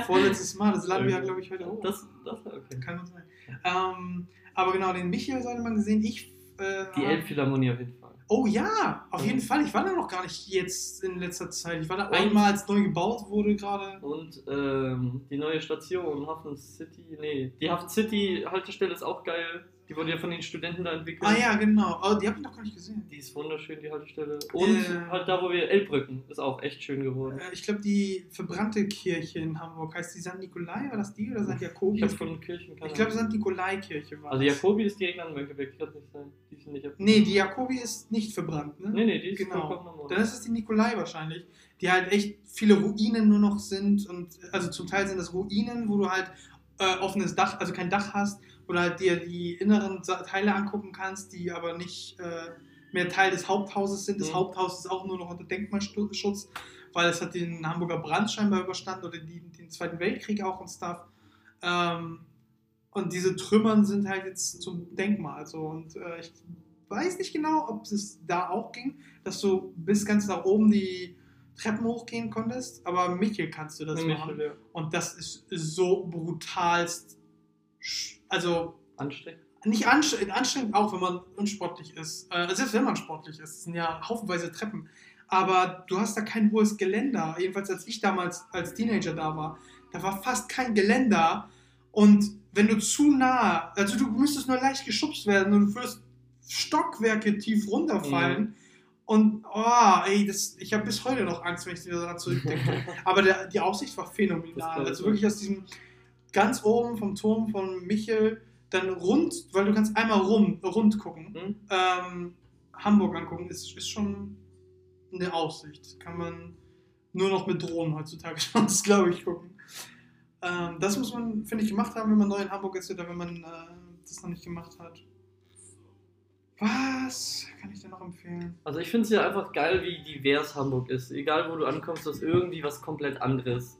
Vorletztes Mal, das laden wir ja, glaube ich, heute hoch. Das, das okay. kann man sein. Ähm, aber genau, den Michael sollte man gesehen. Ich. Äh, Die Elbphilharmonie auf jeden Fall. Oh ja, auf jeden Mhm. Fall. Ich war da noch gar nicht jetzt in letzter Zeit. Ich war da Und- einmal, als neu gebaut wurde gerade. Und ähm, die neue Station, Hafen City, nee, die Hafen City Haltestelle ist auch geil. Die wurde ja von den Studenten da entwickelt. Ah ja, genau. Oh, die habe ich noch gar nicht gesehen. Die ist wunderschön, die Haltestelle. Und Äh. halt da, wo wir Elbbrücken, ist auch echt schön geworden. Äh, ich glaube, die verbrannte Kirche in Hamburg heißt die St. Nikolai, war das die oder St. Jakobi? Ich habe von Kirchen keine Ich glaube. St. Nikolai-Kirche war Also. Jakobi ist direkt an Mönckeberg, die kann nicht sein. Die ist nicht Nee, die Jakobi ist nicht verbrannt, ne? Nee, nee, die ist Genau. vollkommen normal. Dann ist es die Nikolai wahrscheinlich, die halt echt viele Ruinen nur noch sind und also zum Teil sind das Ruinen, wo du halt äh, offenes Dach, also kein Dach hast, du halt dir die inneren Teile angucken kannst, die aber nicht äh, mehr Teil des Haupthauses sind. Das Mhm. Haupthaus ist auch nur noch unter Denkmalschutz, weil es hat den Hamburger Brand scheinbar überstanden oder die, den Zweiten Weltkrieg auch und Stuff. Ähm, und diese Trümmern sind halt jetzt zum Denkmal. So. Und äh, ich weiß nicht genau, ob es da auch ging, dass du bis ganz nach oben die Treppen hochgehen konntest, aber Michel kannst du das Nee, machen. Michel, ja. Und das ist so brutalst, also Ansteckend. nicht anstrengend, anstrengend auch, wenn man unsportlich ist. Äh, selbst wenn man sportlich ist, es sind ja haufenweise Treppen. Aber du hast da kein hohes Geländer. Jedenfalls als ich damals als Teenager da war, da war fast kein Geländer. Und wenn du zu nah, also du müsstest nur leicht geschubst werden und du würdest Stockwerke tief runterfallen. Und oh, ey, das, ich habe bis heute noch Angst, wenn ich wieder daran zurückdenke. Aber der, die Aussicht war phänomenal. Also wirklich aus diesem ganz oben vom Turm von Michel dann rund, weil du kannst einmal rum, rund gucken, Hm? ähm, Hamburg angucken, ist, ist schon eine Aussicht. Kann man nur noch mit Drohnen heutzutage sonst, glaube ich, gucken. Ähm, das muss man, finde ich, gemacht haben, wenn man neu in Hamburg ist oder wenn man äh, das noch nicht gemacht hat. Was kann ich denn noch empfehlen? Also ich finde es ja einfach geil, wie divers Hamburg ist. Egal wo du ankommst, das ist irgendwie was komplett anderes.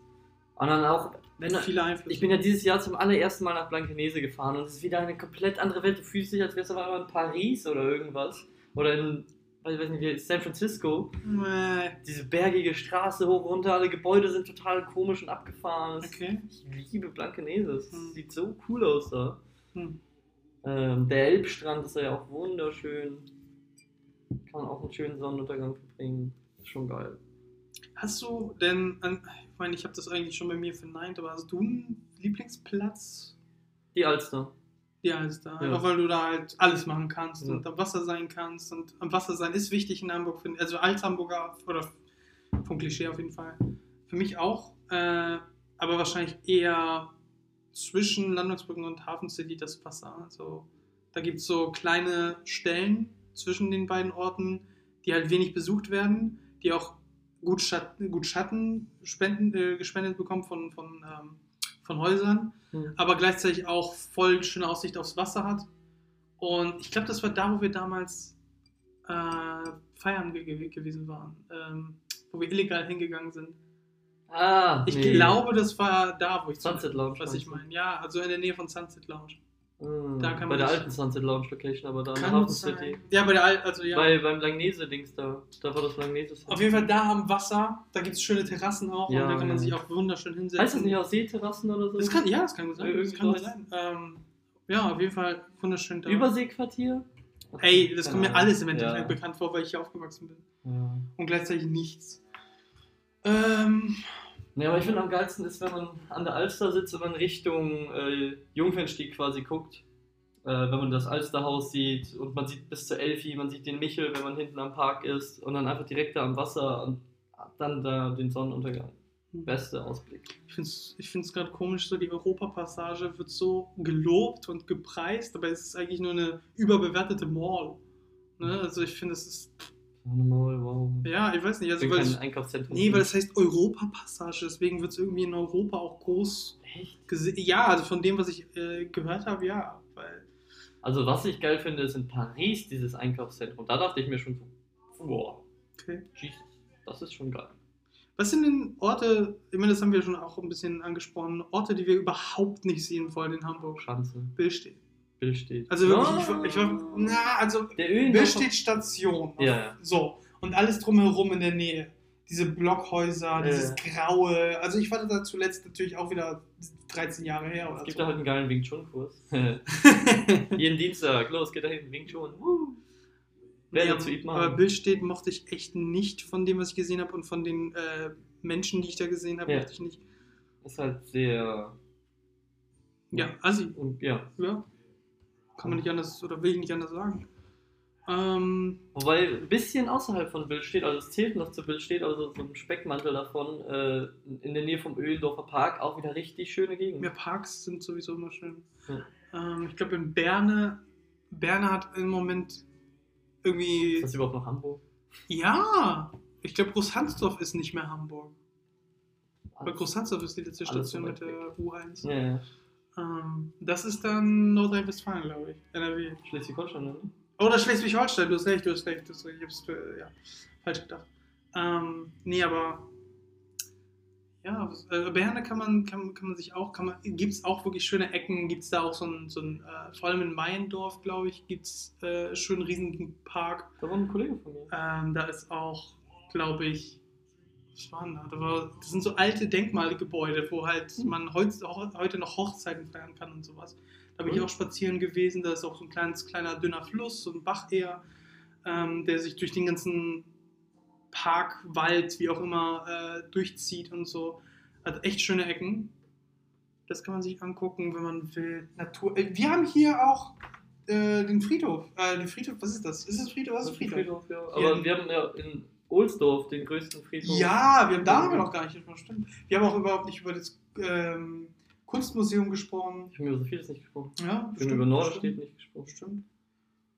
Und dann auch, wenn Viele Einflüsse. ich bin ja dieses Jahr zum allerersten Mal nach Blankenese gefahren und es ist wieder eine komplett andere Welt. Du fühlst dich, als wärst du einmal in Paris oder irgendwas. Oder in, weiß ich nicht, wie- San Francisco. Nee. Diese bergige Straße hoch, runter, alle Gebäude sind total komisch und abgefahren. Okay. Ich liebe Blankenese, es Hm. sieht so cool aus da. Hm. Ähm, der Elbstrand ist ja auch wunderschön. Kann man auch einen schönen Sonnenuntergang verbringen. Ist schon geil. Hast du denn, an- ich meine, ich habe das eigentlich schon bei mir verneint, aber hast du einen Lieblingsplatz? Die Alster. Ist da. Ja. Einfach weil du da halt alles machen kannst Ja. und am Wasser sein kannst. Und am Wasser sein ist wichtig in Hamburg, finde also als Hamburger oder vom Klischee auf jeden Fall. Für mich auch, äh, aber wahrscheinlich eher zwischen Landungsbrücken und Hafen City das Wasser. Also da gibt es so kleine Stellen zwischen den beiden Orten, die halt wenig besucht werden, die auch gut Schatten, gut Schatten spenden, äh, gespendet bekommen von, von, ähm, von Häusern, Hm. aber gleichzeitig auch voll schöne Aussicht aufs Wasser hat. Und ich glaube, das war da, wo wir damals äh, feiern ge ge gewesen waren, ähm, wo wir illegal hingegangen sind. Ah, Ich nee. glaube, das war da, wo ich Sunset Lounge. was ich meine. Ja, also in der Nähe von Sunset Lounge. Du? Hm, Da kann bei der alten Sunset Lounge Location, aber da in der Hafen sein. City. Ja, bei der Al also ja. Bei, beim Langnese-Dings da. Da war das Langnese. Auf jeden Fall da am Wasser, da gibt es schöne Terrassen auch Ja, und da kann man sich auch wunderschön hinsetzen. Heißt das nicht auch Seeterrassen oder so? Das kann, ja, das kann gut sein. Das kann sein. Ähm, ja, auf jeden Fall wunderschön da. Überseequartier? Ey, das kommt mir alles im Endeffekt Ja. bekannt vor, weil ich hier aufgewachsen bin. Ja. Und gleichzeitig nichts. Ähm, Ja, aber ich finde am geilsten ist, wenn man an der Alster sitzt und man Richtung äh, Jungfernstieg quasi guckt. Äh, wenn man das Alsterhaus sieht und man sieht bis zur Elfi, man sieht den Michel, wenn man hinten am Park ist und dann einfach direkt da am Wasser und dann da den Sonnenuntergang. Beste Ausblick. ich finde es ich find's gerade komisch, so die Europapassage wird so gelobt und gepreist, aber es ist eigentlich nur eine überbewertete Mall. Ne? Also ich finde, es ist, Wow. ja, ich weiß nicht, Ich also weil kein es, Einkaufszentrum. nee, weil es heißt Europapassage, deswegen wird es irgendwie in Europa auch groß Echt? gesehen. Ja, also von dem, was ich äh, gehört habe, ja, weil Also was ich geil finde, ist in Paris dieses Einkaufszentrum. Da dachte ich mir schon so, wow, okay. Jesus, das ist schon geil. Was sind denn Orte, ich meine, das haben wir schon auch ein bisschen angesprochen, Orte, die wir überhaupt nicht sehen wollen in Hamburg? Schanze, Billstedt. Bill steht. Also wirklich, ich, war- ich war, na, also Der Öl Billstedt Station. Ja, ja. So. Und alles drumherum in der Nähe. Diese Blockhäuser, Ja, dieses ja. Graue. Also ich war da zuletzt natürlich auch wieder 13 Jahre her oder Es gibt so. da halt einen geilen Wing Chun Kurs. Jeden Dienstag, los, geht dahin, Wing Chun. Woo. Wer dazu Ip aber Man? Billstedt mochte ich echt nicht von dem, was ich gesehen habe und von den äh, Menschen, die ich da gesehen habe, Ja. mochte ich nicht. Ist halt sehr. Ja, Assi. Und ja. Ja. Kann man nicht anders oder will ich nicht anders sagen. Ähm, Wobei ein bisschen außerhalb von Bild steht, also es zählt noch zu Bild steht, also so ein Speckmantel davon, äh, in der Nähe vom Öhlendorfer Park, auch wieder richtig schöne Gegend. mehr Parks sind sowieso immer schön. Ja. Ähm, ich glaube in Berne, Berne hat im Moment irgendwie. Ist das überhaupt noch Hamburg? Ja! Ich glaube Großhansdorf ist nicht mehr Hamburg. Weil Alles- Großhansdorf ist die letzte Station mit der U1. Ja, ja. Ähm, das ist dann Nordrhein-Westfalen, glaube ich. NRW. Schleswig-Holstein, ne? Oder Schleswig-Holstein, du hast recht, du hast recht, du hast recht. Ich hab's äh, ja, falsch gedacht. Ähm, nee, aber ja, äh, Berne kann man, kann, kann man sich auch, kann man, gibt es auch wirklich schöne Ecken, gibt es da auch so ein, so ein äh, vor allem in Meiendorf, glaube ich, gibt es äh, schönen riesigen Park. Da war ein Kollege von mir. Ähm, da ist auch, glaube ich, da war, das sind so alte Denkmalgebäude, wo halt Hm. man heute noch Hochzeiten feiern kann und sowas. Da bin ich Cool. auch spazieren gewesen, da ist auch so ein kleines, kleiner, dünner Fluss, so ein Bach eher, ähm, der sich durch den ganzen Park, Wald, wie auch immer, äh, durchzieht und so. Hat echt schöne Ecken. Das kann man sich angucken, wenn man will. Natur. Äh, wir haben hier auch äh, den Friedhof. Äh, den Friedhof, was ist das? Ist es Friedhof? Was ist Friedhof? ein Friedhof, ja. Aber in- wir haben ja in Ohlsdorf den größten Friedhof. Ja, wir haben da haben wir noch gar nicht stimmt. Wir haben auch überhaupt nicht über das ähm, Kunstmuseum gesprochen. Ich habe über so vieles nicht gesprochen. Ja, haben bestimmt, über bestimmt, nicht gesprochen. bestimmt.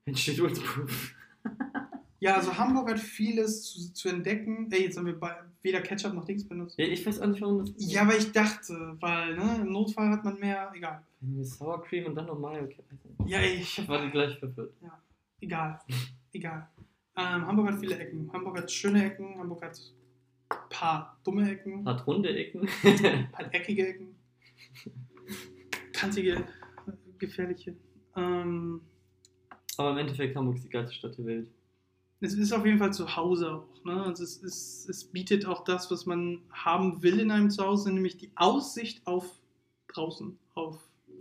Jetzt steht Ohlsdorf. Ja, also Hamburg hat vieles zu, zu entdecken. Ey, jetzt haben wir bei, weder Ketchup noch Dings benutzt. Ja, ich weiß auch nicht, warum das. Ja, aber ich dachte, weil ne, im Notfall hat man mehr. Egal. Sour Cream und dann noch Mayo. Okay. Ja, ich Ich war gleich verwirrt. Egal. Egal. Ähm, Hamburg hat viele Ecken. Hamburg hat schöne Ecken. Hamburg hat ein paar dumme Ecken. Hat runde Ecken. Ein paar eckige Ecken. Kantige, äh, gefährliche. Ähm, Aber im Endeffekt Hamburg ist die geilste Stadt der Welt. es ist auf jeden Fall zu Hause auch. Ne? Also es, ist, es bietet auch das, was man haben will in einem Zuhause, nämlich die Aussicht auf draußen, auf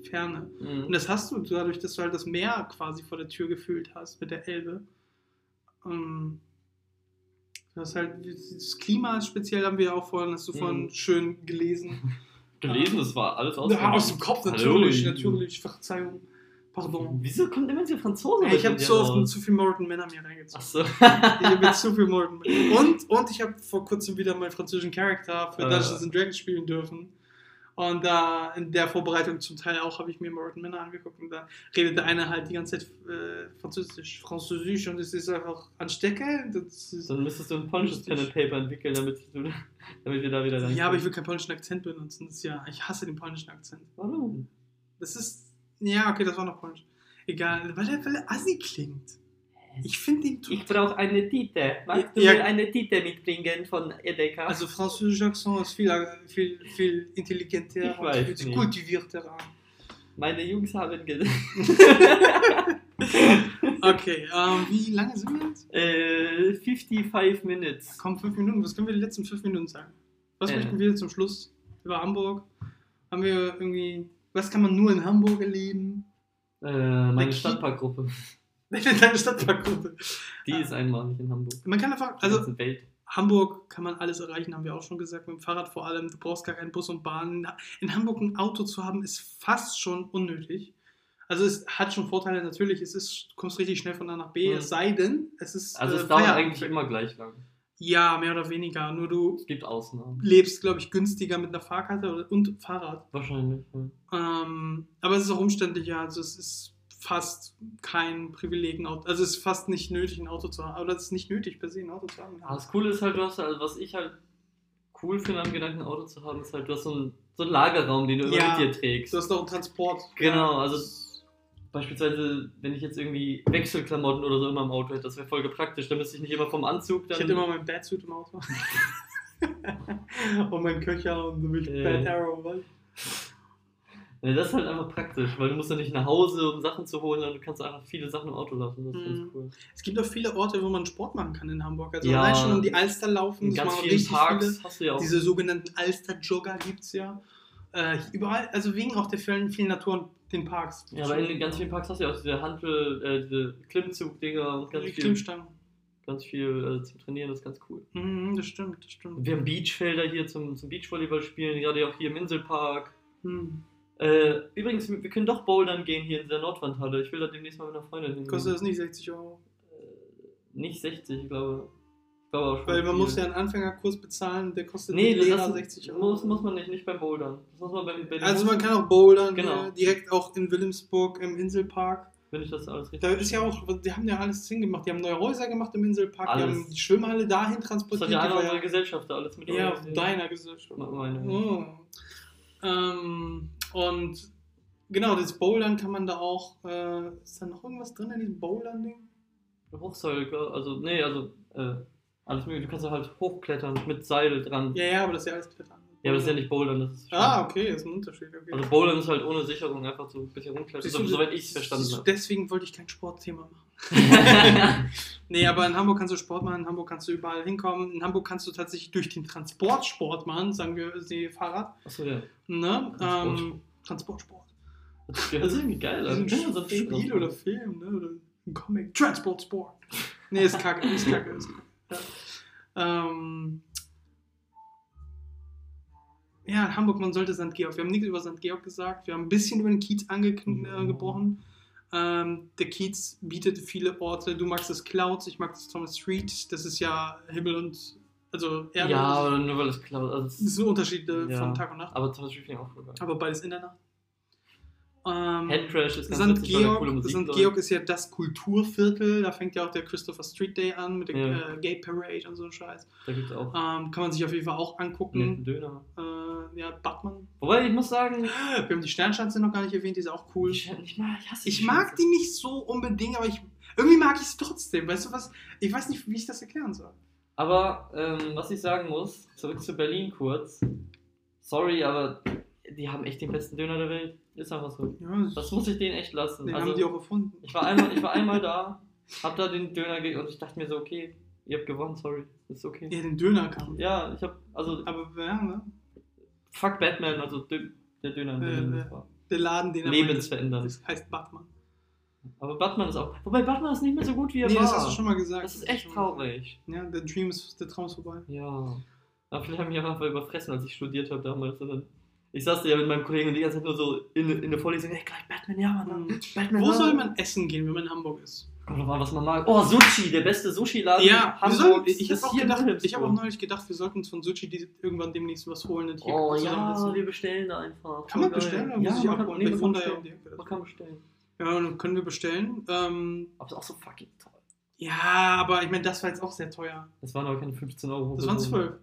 Ferne. Mhm. Und das hast du dadurch, dass du halt das Meer quasi vor der Tür gefühlt hast mit der Elbe. Ähm, das halt, das Klima speziell, haben wir ja auch vorhin, hast du vorhin Mhm. schön gelesen. Gelesen, das war alles aus, Ja, aus dem Kopf, natürlich, natürlich, Verzeihung, pardon. Wieso kommt immer diese Franzose? Ey, ich habe zu oft zu viel Morton Männer mir reingezogen. Ach so. Ich habe jetzt zu viel Morton. Und, und ich habe vor kurzem wieder meinen französischen Charakter für Äh. Dungeons and Dragons spielen dürfen. Und da in der Vorbereitung zum Teil auch habe ich mir Morton Männer angeguckt und da redet der eine halt die ganze Zeit äh, Französisch. Französisch und es ist einfach ansteckend. Das ist, Dann müsstest du ein polnisches Pen and Paper entwickeln, damit, du, damit wir da wieder rein. ja, aber ich will keinen polnischen Akzent benutzen. Das ist ja, ich hasse den polnischen Akzent. Warum? Das ist. Ja, okay, das war noch polnisch. Egal, weil er, weil er assi klingt. Ich finde den Ich brauche eine Tite. Magst du Ja. mir eine Tite mitbringen von Edeka? Also französischer Akzent ist viel, viel, viel intelligenter und viel kultivierter. Meine Jungs haben gesagt. Okay, ähm, wie lange sind wir jetzt? äh, 55 Minutes. Komm, fünf Minuten. Was können wir die letzten fünf Minuten sagen? Was Äh. möchten wir zum Schluss über Hamburg? Haben wir irgendwie. Was kann man nur in Hamburg erleben? Äh, meine Stadtparkgruppe. Deine Stadtparkgruppe. Die ist einmalig in Hamburg. Man kann einfach. Also, Welt. Hamburg kann man alles erreichen, haben wir auch schon gesagt, mit dem Fahrrad vor allem. Du brauchst gar keinen Bus und Bahn. In Hamburg ein Auto zu haben, ist fast schon unnötig. Also es hat schon Vorteile, natürlich, es ist, du kommst richtig schnell von A nach B, Mhm. es sei denn, es ist. Also, äh, es dauert Feierabend. eigentlich immer gleich lang. Ja, mehr oder weniger. Nur du Es gibt Ausnahmen. lebst, glaube ich, günstiger mit einer Fahrkarte und Fahrrad. Wahrscheinlich. Ja. Ähm, aber es ist auch umständlicher, also es ist fast kein Privileg, also es ist fast nicht nötig, ein Auto zu haben. Oder es ist nicht nötig, per se ein Auto zu haben. Aber das Coole ist halt, du hast halt, was ich halt cool finde am Gedanken, ein Auto zu haben, ist halt, du hast so einen, so einen Lagerraum, den du immer Ja, mit dir trägst. Du hast doch einen Transport. Genau, also- das- Beispielsweise, wenn ich jetzt irgendwie Wechselklamotten oder so immer im Auto hätte, das wäre voll praktisch. Da müsste ich nicht immer vom Anzug dann. Ich hatte immer mein Batsuit im Auto. und mein Köcher und mich Ja. Bad Arrow. Was? Ja, das ist halt einfach praktisch, weil du musst ja nicht nach Hause, um Sachen zu holen, sondern du kannst einfach viele Sachen im Auto lassen. Das ist Mhm. ganz cool. Es gibt auch viele Orte, wo man Sport machen kann in Hamburg. Also Ja. allein schon um die Alster laufen. In ganz vielen richtig Parks viele. hast du ja auch. Diese sogenannten Alster-Jogger gibt es ja. Äh, überall, also wegen auch der vielen, vielen Natur und den Parks. ja, aber in den ganz vielen Parks hast du ja auch diese Handel, äh, diese Klimmzug-Dinger und ganz die viel, Klimmstangen. ganz viel äh, zum Trainieren, das ist ganz cool. Mhm, das stimmt, das stimmt. Wir haben Beachfelder hier zum, zum Beachvolleyball spielen, gerade auch hier im Inselpark. Hm. Äh, übrigens, wir können doch bouldern gehen hier in der Nordwandhalle. Ich will da demnächst mal mit einer Freundin hin. Kostet das nicht 60 Euro? Äh, nicht 60, ich glaube. Ich glaube auch schon Weil man viel. muss ja einen Anfängerkurs bezahlen, der kostet Nee, die das, Lehrer das 60 Euro. muss, muss man nicht, nicht beim Bouldern. Das muss man bei, bei den Also man kann auch bouldern, Genau. hier, direkt auch in Wilhelmsburg im Inselpark. Wenn ich das alles richtig Da ist ja auch, die haben ja alles hingemacht. Die haben neue Häuser gemacht im Inselpark, die Alles. haben die Schwimmhalle dahin Das transportiert. hat ja die einer war unserer Gesellschafter alles mit ja, deiner Gesellschaft. Meine. Oh. Ähm, und genau, das Bouldern kann man da auch. Äh, ist da noch irgendwas drin in diesem Bouldern-Ding? Hochseilker, also, nee, also, äh, alles mögliche. Du kannst ja halt hochklettern mit Seil dran. Ja, ja, aber das ist ja alles Klettern. Ja, aber das ist ja nicht Bouldern, das ist. Ah, okay, das ist ein Unterschied. Okay. Also, Bouldern ist halt ohne Sicherung einfach so ein bisschen rumklettern. So, soweit ich es verstanden habe. Deswegen wollte ich kein Sportthema machen. Nee, aber in Hamburg kannst du Sport machen, in Hamburg kannst du überall hinkommen. In Hamburg kannst du tatsächlich durch den Transport Sport machen, sagen wir sie Fahrrad. Achso, ja. Ne? Transportsport. Ähm, Transportsport. Das ist irgendwie geil. Also, ein so Spiel oder Film, ne? Oder ein Comic. Transport Sport. Nee, ist kacke, ist kacke, ist kacke. Ähm, ja, in Hamburg, man sollte St. Georg. Wir haben nichts über St. Georg gesagt. Wir haben ein bisschen über den Kiez angebrochen. Ähm, der Kiez bietet viele Orte. Du magst das Clouds, ich mag das Thomas Street. Das ist ja Himmel und also Erde. Ja, aber nur weil es klaut. Also, das es- sind Unterschiede Ja. von Tag und Nacht. aber zum Beispiel finde ich auch voll geil. Aber beides in der Nacht. Ähm, Headcrash ist ganz St. witzig, Georg, coole Musik St. Georg ist ja das Kulturviertel. Da fängt ja auch der Christopher Street Day an mit der Ja. äh, Gay Parade und so ein Scheiß. Da gibt es auch Ähm, kann man sich auf jeden Fall auch angucken. Döner. Äh, ja, Batman. Wobei, ich muss sagen, Wir haben die Sternschanze noch gar nicht erwähnt, die ist auch cool. ich, ich, mag, ich Ich die mag die nicht so unbedingt, aber ich irgendwie mag ich sie trotzdem. Weißt du was? Ich weiß nicht, wie ich das erklären soll. Aber ähm, was ich sagen muss, zurück zu Berlin kurz. Sorry, aber die haben echt den besten Döner der Welt. Ist einfach so. Ja, Das muss ich denen echt lassen. den Also, haben die auch erfunden. ich, war einmal, ich war einmal da, hab da den Döner ge und ich dachte mir so, okay, ihr habt gewonnen, sorry. Ist okay. Ja, den Döner kam. Ja, ich hab, also, Aber ja, ne? fuck Batman, also Dö der Döner Äh, äh. das war Der Laden, den er lebensverändernd. meinte, das heißt Batman. Aber Batman ist auch, wobei Batman ist nicht mehr so gut, wie er Nee, war. das hast du schon mal gesagt. Das ist echt traurig. Ja, der Dream ist, der Traum ist vorbei. Ja. Aber vielleicht haben mich einfach überfressen, als ich studiert habe damals. Und dann, ich saß da ja mit meinem Kollegen und die ganze Zeit nur so in, in der Vorlesung, hey, gleich Batman, ja, Mann. Mhm. Batman, Wo ja. soll man essen gehen, wenn man in Hamburg ist? An, was man mag. Oh, Sushi, der beste Sushi-Laden Ja, Hamburgs. ich habe auch, gedacht, ich hab auch neulich gedacht, wir sollten uns von Sushi die, irgendwann demnächst was holen. Und hier Oh ja, essen. wir bestellen da einfach. Kann man geil. bestellen oder Ja, muss ich man kann, abholen? nee, man, kann bestellen. man kann bestellen. Ja, dann können wir bestellen. Ähm, Aber ist auch so fucking teuer. ja, aber ich meine, das war jetzt auch sehr teuer. Das waren aber keine 15 Euro. Das waren Person. 12.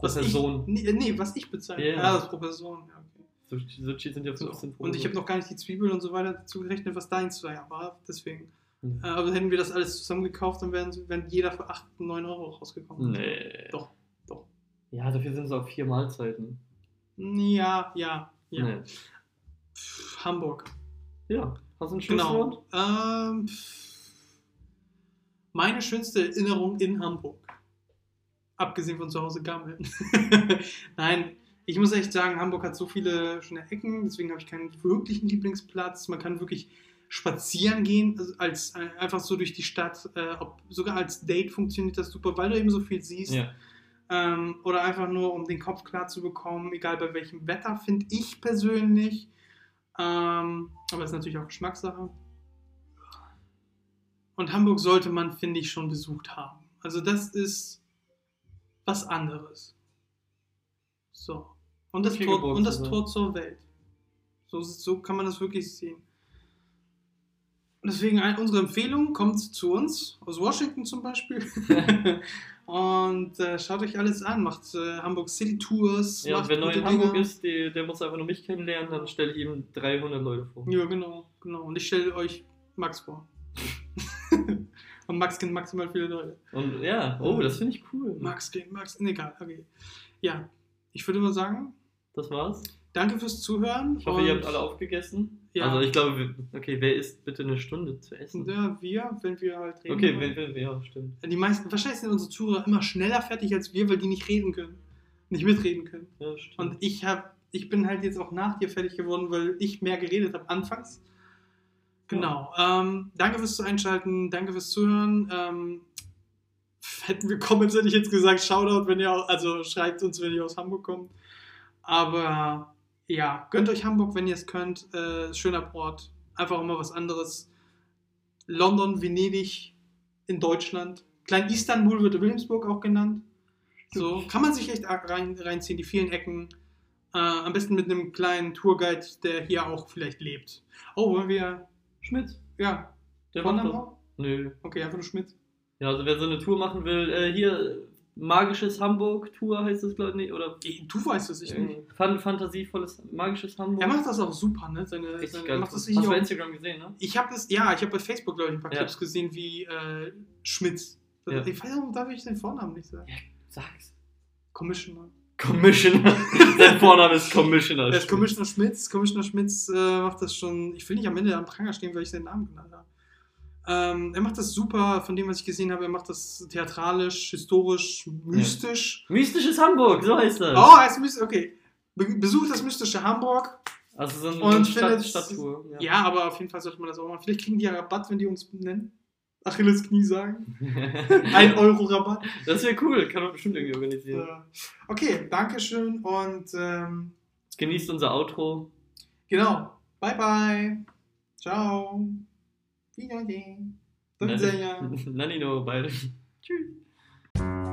Was Person. Ich, nee, nee, was ich bezahle. Ja, Ja, das ist pro Person. Ja, okay. Sushi, Sushi sind ja So. 15 pro Und ich habe noch gar nicht die Zwiebeln und so weiter dazu gerechnet, was deins war. Aber deswegen. Hm. Äh, aber hätten wir das alles zusammen gekauft, dann wären, wären jeder für 8, 9 Euro rausgekommen. Nee. Doch, doch. Ja, dafür sind es auch vier Mahlzeiten. Ja, ja, ja. Nee. Pff, Hamburg. Ja. Hast du ein Genau. Schlusswort? Ähm, pff, meine schönste Erinnerung in Hamburg. Abgesehen von zu Hause gammeln. Nein, ich muss echt sagen, Hamburg hat so viele schöne Ecken, deswegen habe ich keinen wirklichen Lieblingsplatz. Man kann wirklich spazieren gehen, also als äh, einfach so durch die Stadt. Äh, ob, sogar als Date funktioniert das super, weil du eben so viel siehst. Ja. Ähm, oder einfach nur, um den Kopf klar zu bekommen, egal bei welchem Wetter, finde ich persönlich. Ähm, aber das ist natürlich auch Geschmackssache. Und Hamburg sollte man, finde ich, schon besucht haben. Also das ist was anderes. So. Und das, Tor, und das. Tor zur Welt. So, so kann man das wirklich sehen. Deswegen ein- unsere Empfehlung, kommt zu uns, aus Washington zum Beispiel. und äh, schaut euch alles an, macht äh, Hamburg City Tours. Ja, und wer neu in Hamburg Dinge. ist, die, der muss einfach nur mich kennenlernen, dann stelle ich ihm 300 Leute vor. Ja, genau, genau. Und ich stelle euch Max vor. und Max kennt maximal viele Leute. Und ja, oh, das finde ich cool. Max kennt Max, nee, egal, okay. Ja, ich würde mal sagen, Das war's. danke fürs Zuhören. Ich hoffe, ihr habt alle aufgegessen. Ja. Also ich glaube, wir- okay, wer isst bitte eine Stunde zu essen? Ja, wir, wenn wir halt reden. Okay, wenn, wenn, ja, stimmt. Die meisten, wahrscheinlich sind unsere Zuhörer immer schneller fertig als wir, weil die nicht reden können. Nicht mitreden können. Ja, stimmt. Und ich habe, ich bin halt jetzt auch nach dir fertig geworden, weil ich mehr geredet habe anfangs. Genau. Ähm, danke fürs Einschalten, danke fürs Zuhören. Ähm, hätten wir Comments, hätte ich jetzt gesagt, Shoutout, wenn ihr, auch, also schreibt uns, wenn ihr aus Hamburg kommt. Aber ja, gönnt euch Hamburg, wenn ihr es könnt. Äh, schöner Ort. Einfach immer was anderes. London, Venedig in Deutschland. Klein Istanbul wird Wilhelmsburg auch genannt. So, kann man sich echt rein, reinziehen, die vielen Ecken. Äh, am besten mit einem kleinen Tourguide, der hier auch vielleicht lebt. Oh, wollen wir. Schmidt. Ja, Der das. auch? Nö. Okay, einfach nur Schmidt. Ja, also wer so eine Tour machen will, äh, hier Magisches Hamburg Tour heißt das, glaube ich, nee, oder Du weißt es, ich nicht. äh, fan fantasievolles Magisches Hamburg. Er macht das auch super, ne? Seine, seine, geil. macht das Hast du bei Instagram gesehen, ne? Ich habe das, ja, ich habe bei Facebook, glaube ich, ein paar Ja. Clips gesehen, wie äh, Schmitz. Ja. Ich weiß auch, darf ich den Vornamen nicht sagen? Sag's. Commissioner. Commissioner. Sein Vorname ist Commissioner. Der ist Commissioner Schmitz. Commissioner Schmitz äh, macht das schon. Ich will nicht am Ende am Pranger stehen, weil ich seinen Namen genannt habe. Ähm, er macht das super, von dem, was ich gesehen habe. Er macht das theatralisch, historisch, mystisch. Mystisches Hamburg, so heißt das. Oh, heißt mystisch. Okay. Be besucht das mystische Hamburg. Also so eine Und Stadt, findet- Stadttour. Ja. aber auf jeden Fall sollte man das auch machen. Vielleicht kriegen die ja Rabatt, wenn die uns nennen. Achilles Knie sagen. Ein Euro Rabatt. das wäre cool, kann man bestimmt irgendwie organisieren. Okay, Dankeschön und ähm, Genießt unser Outro. genau. Bye bye. Ciao. Wiedersehen. Nanino, beide. Tschüss.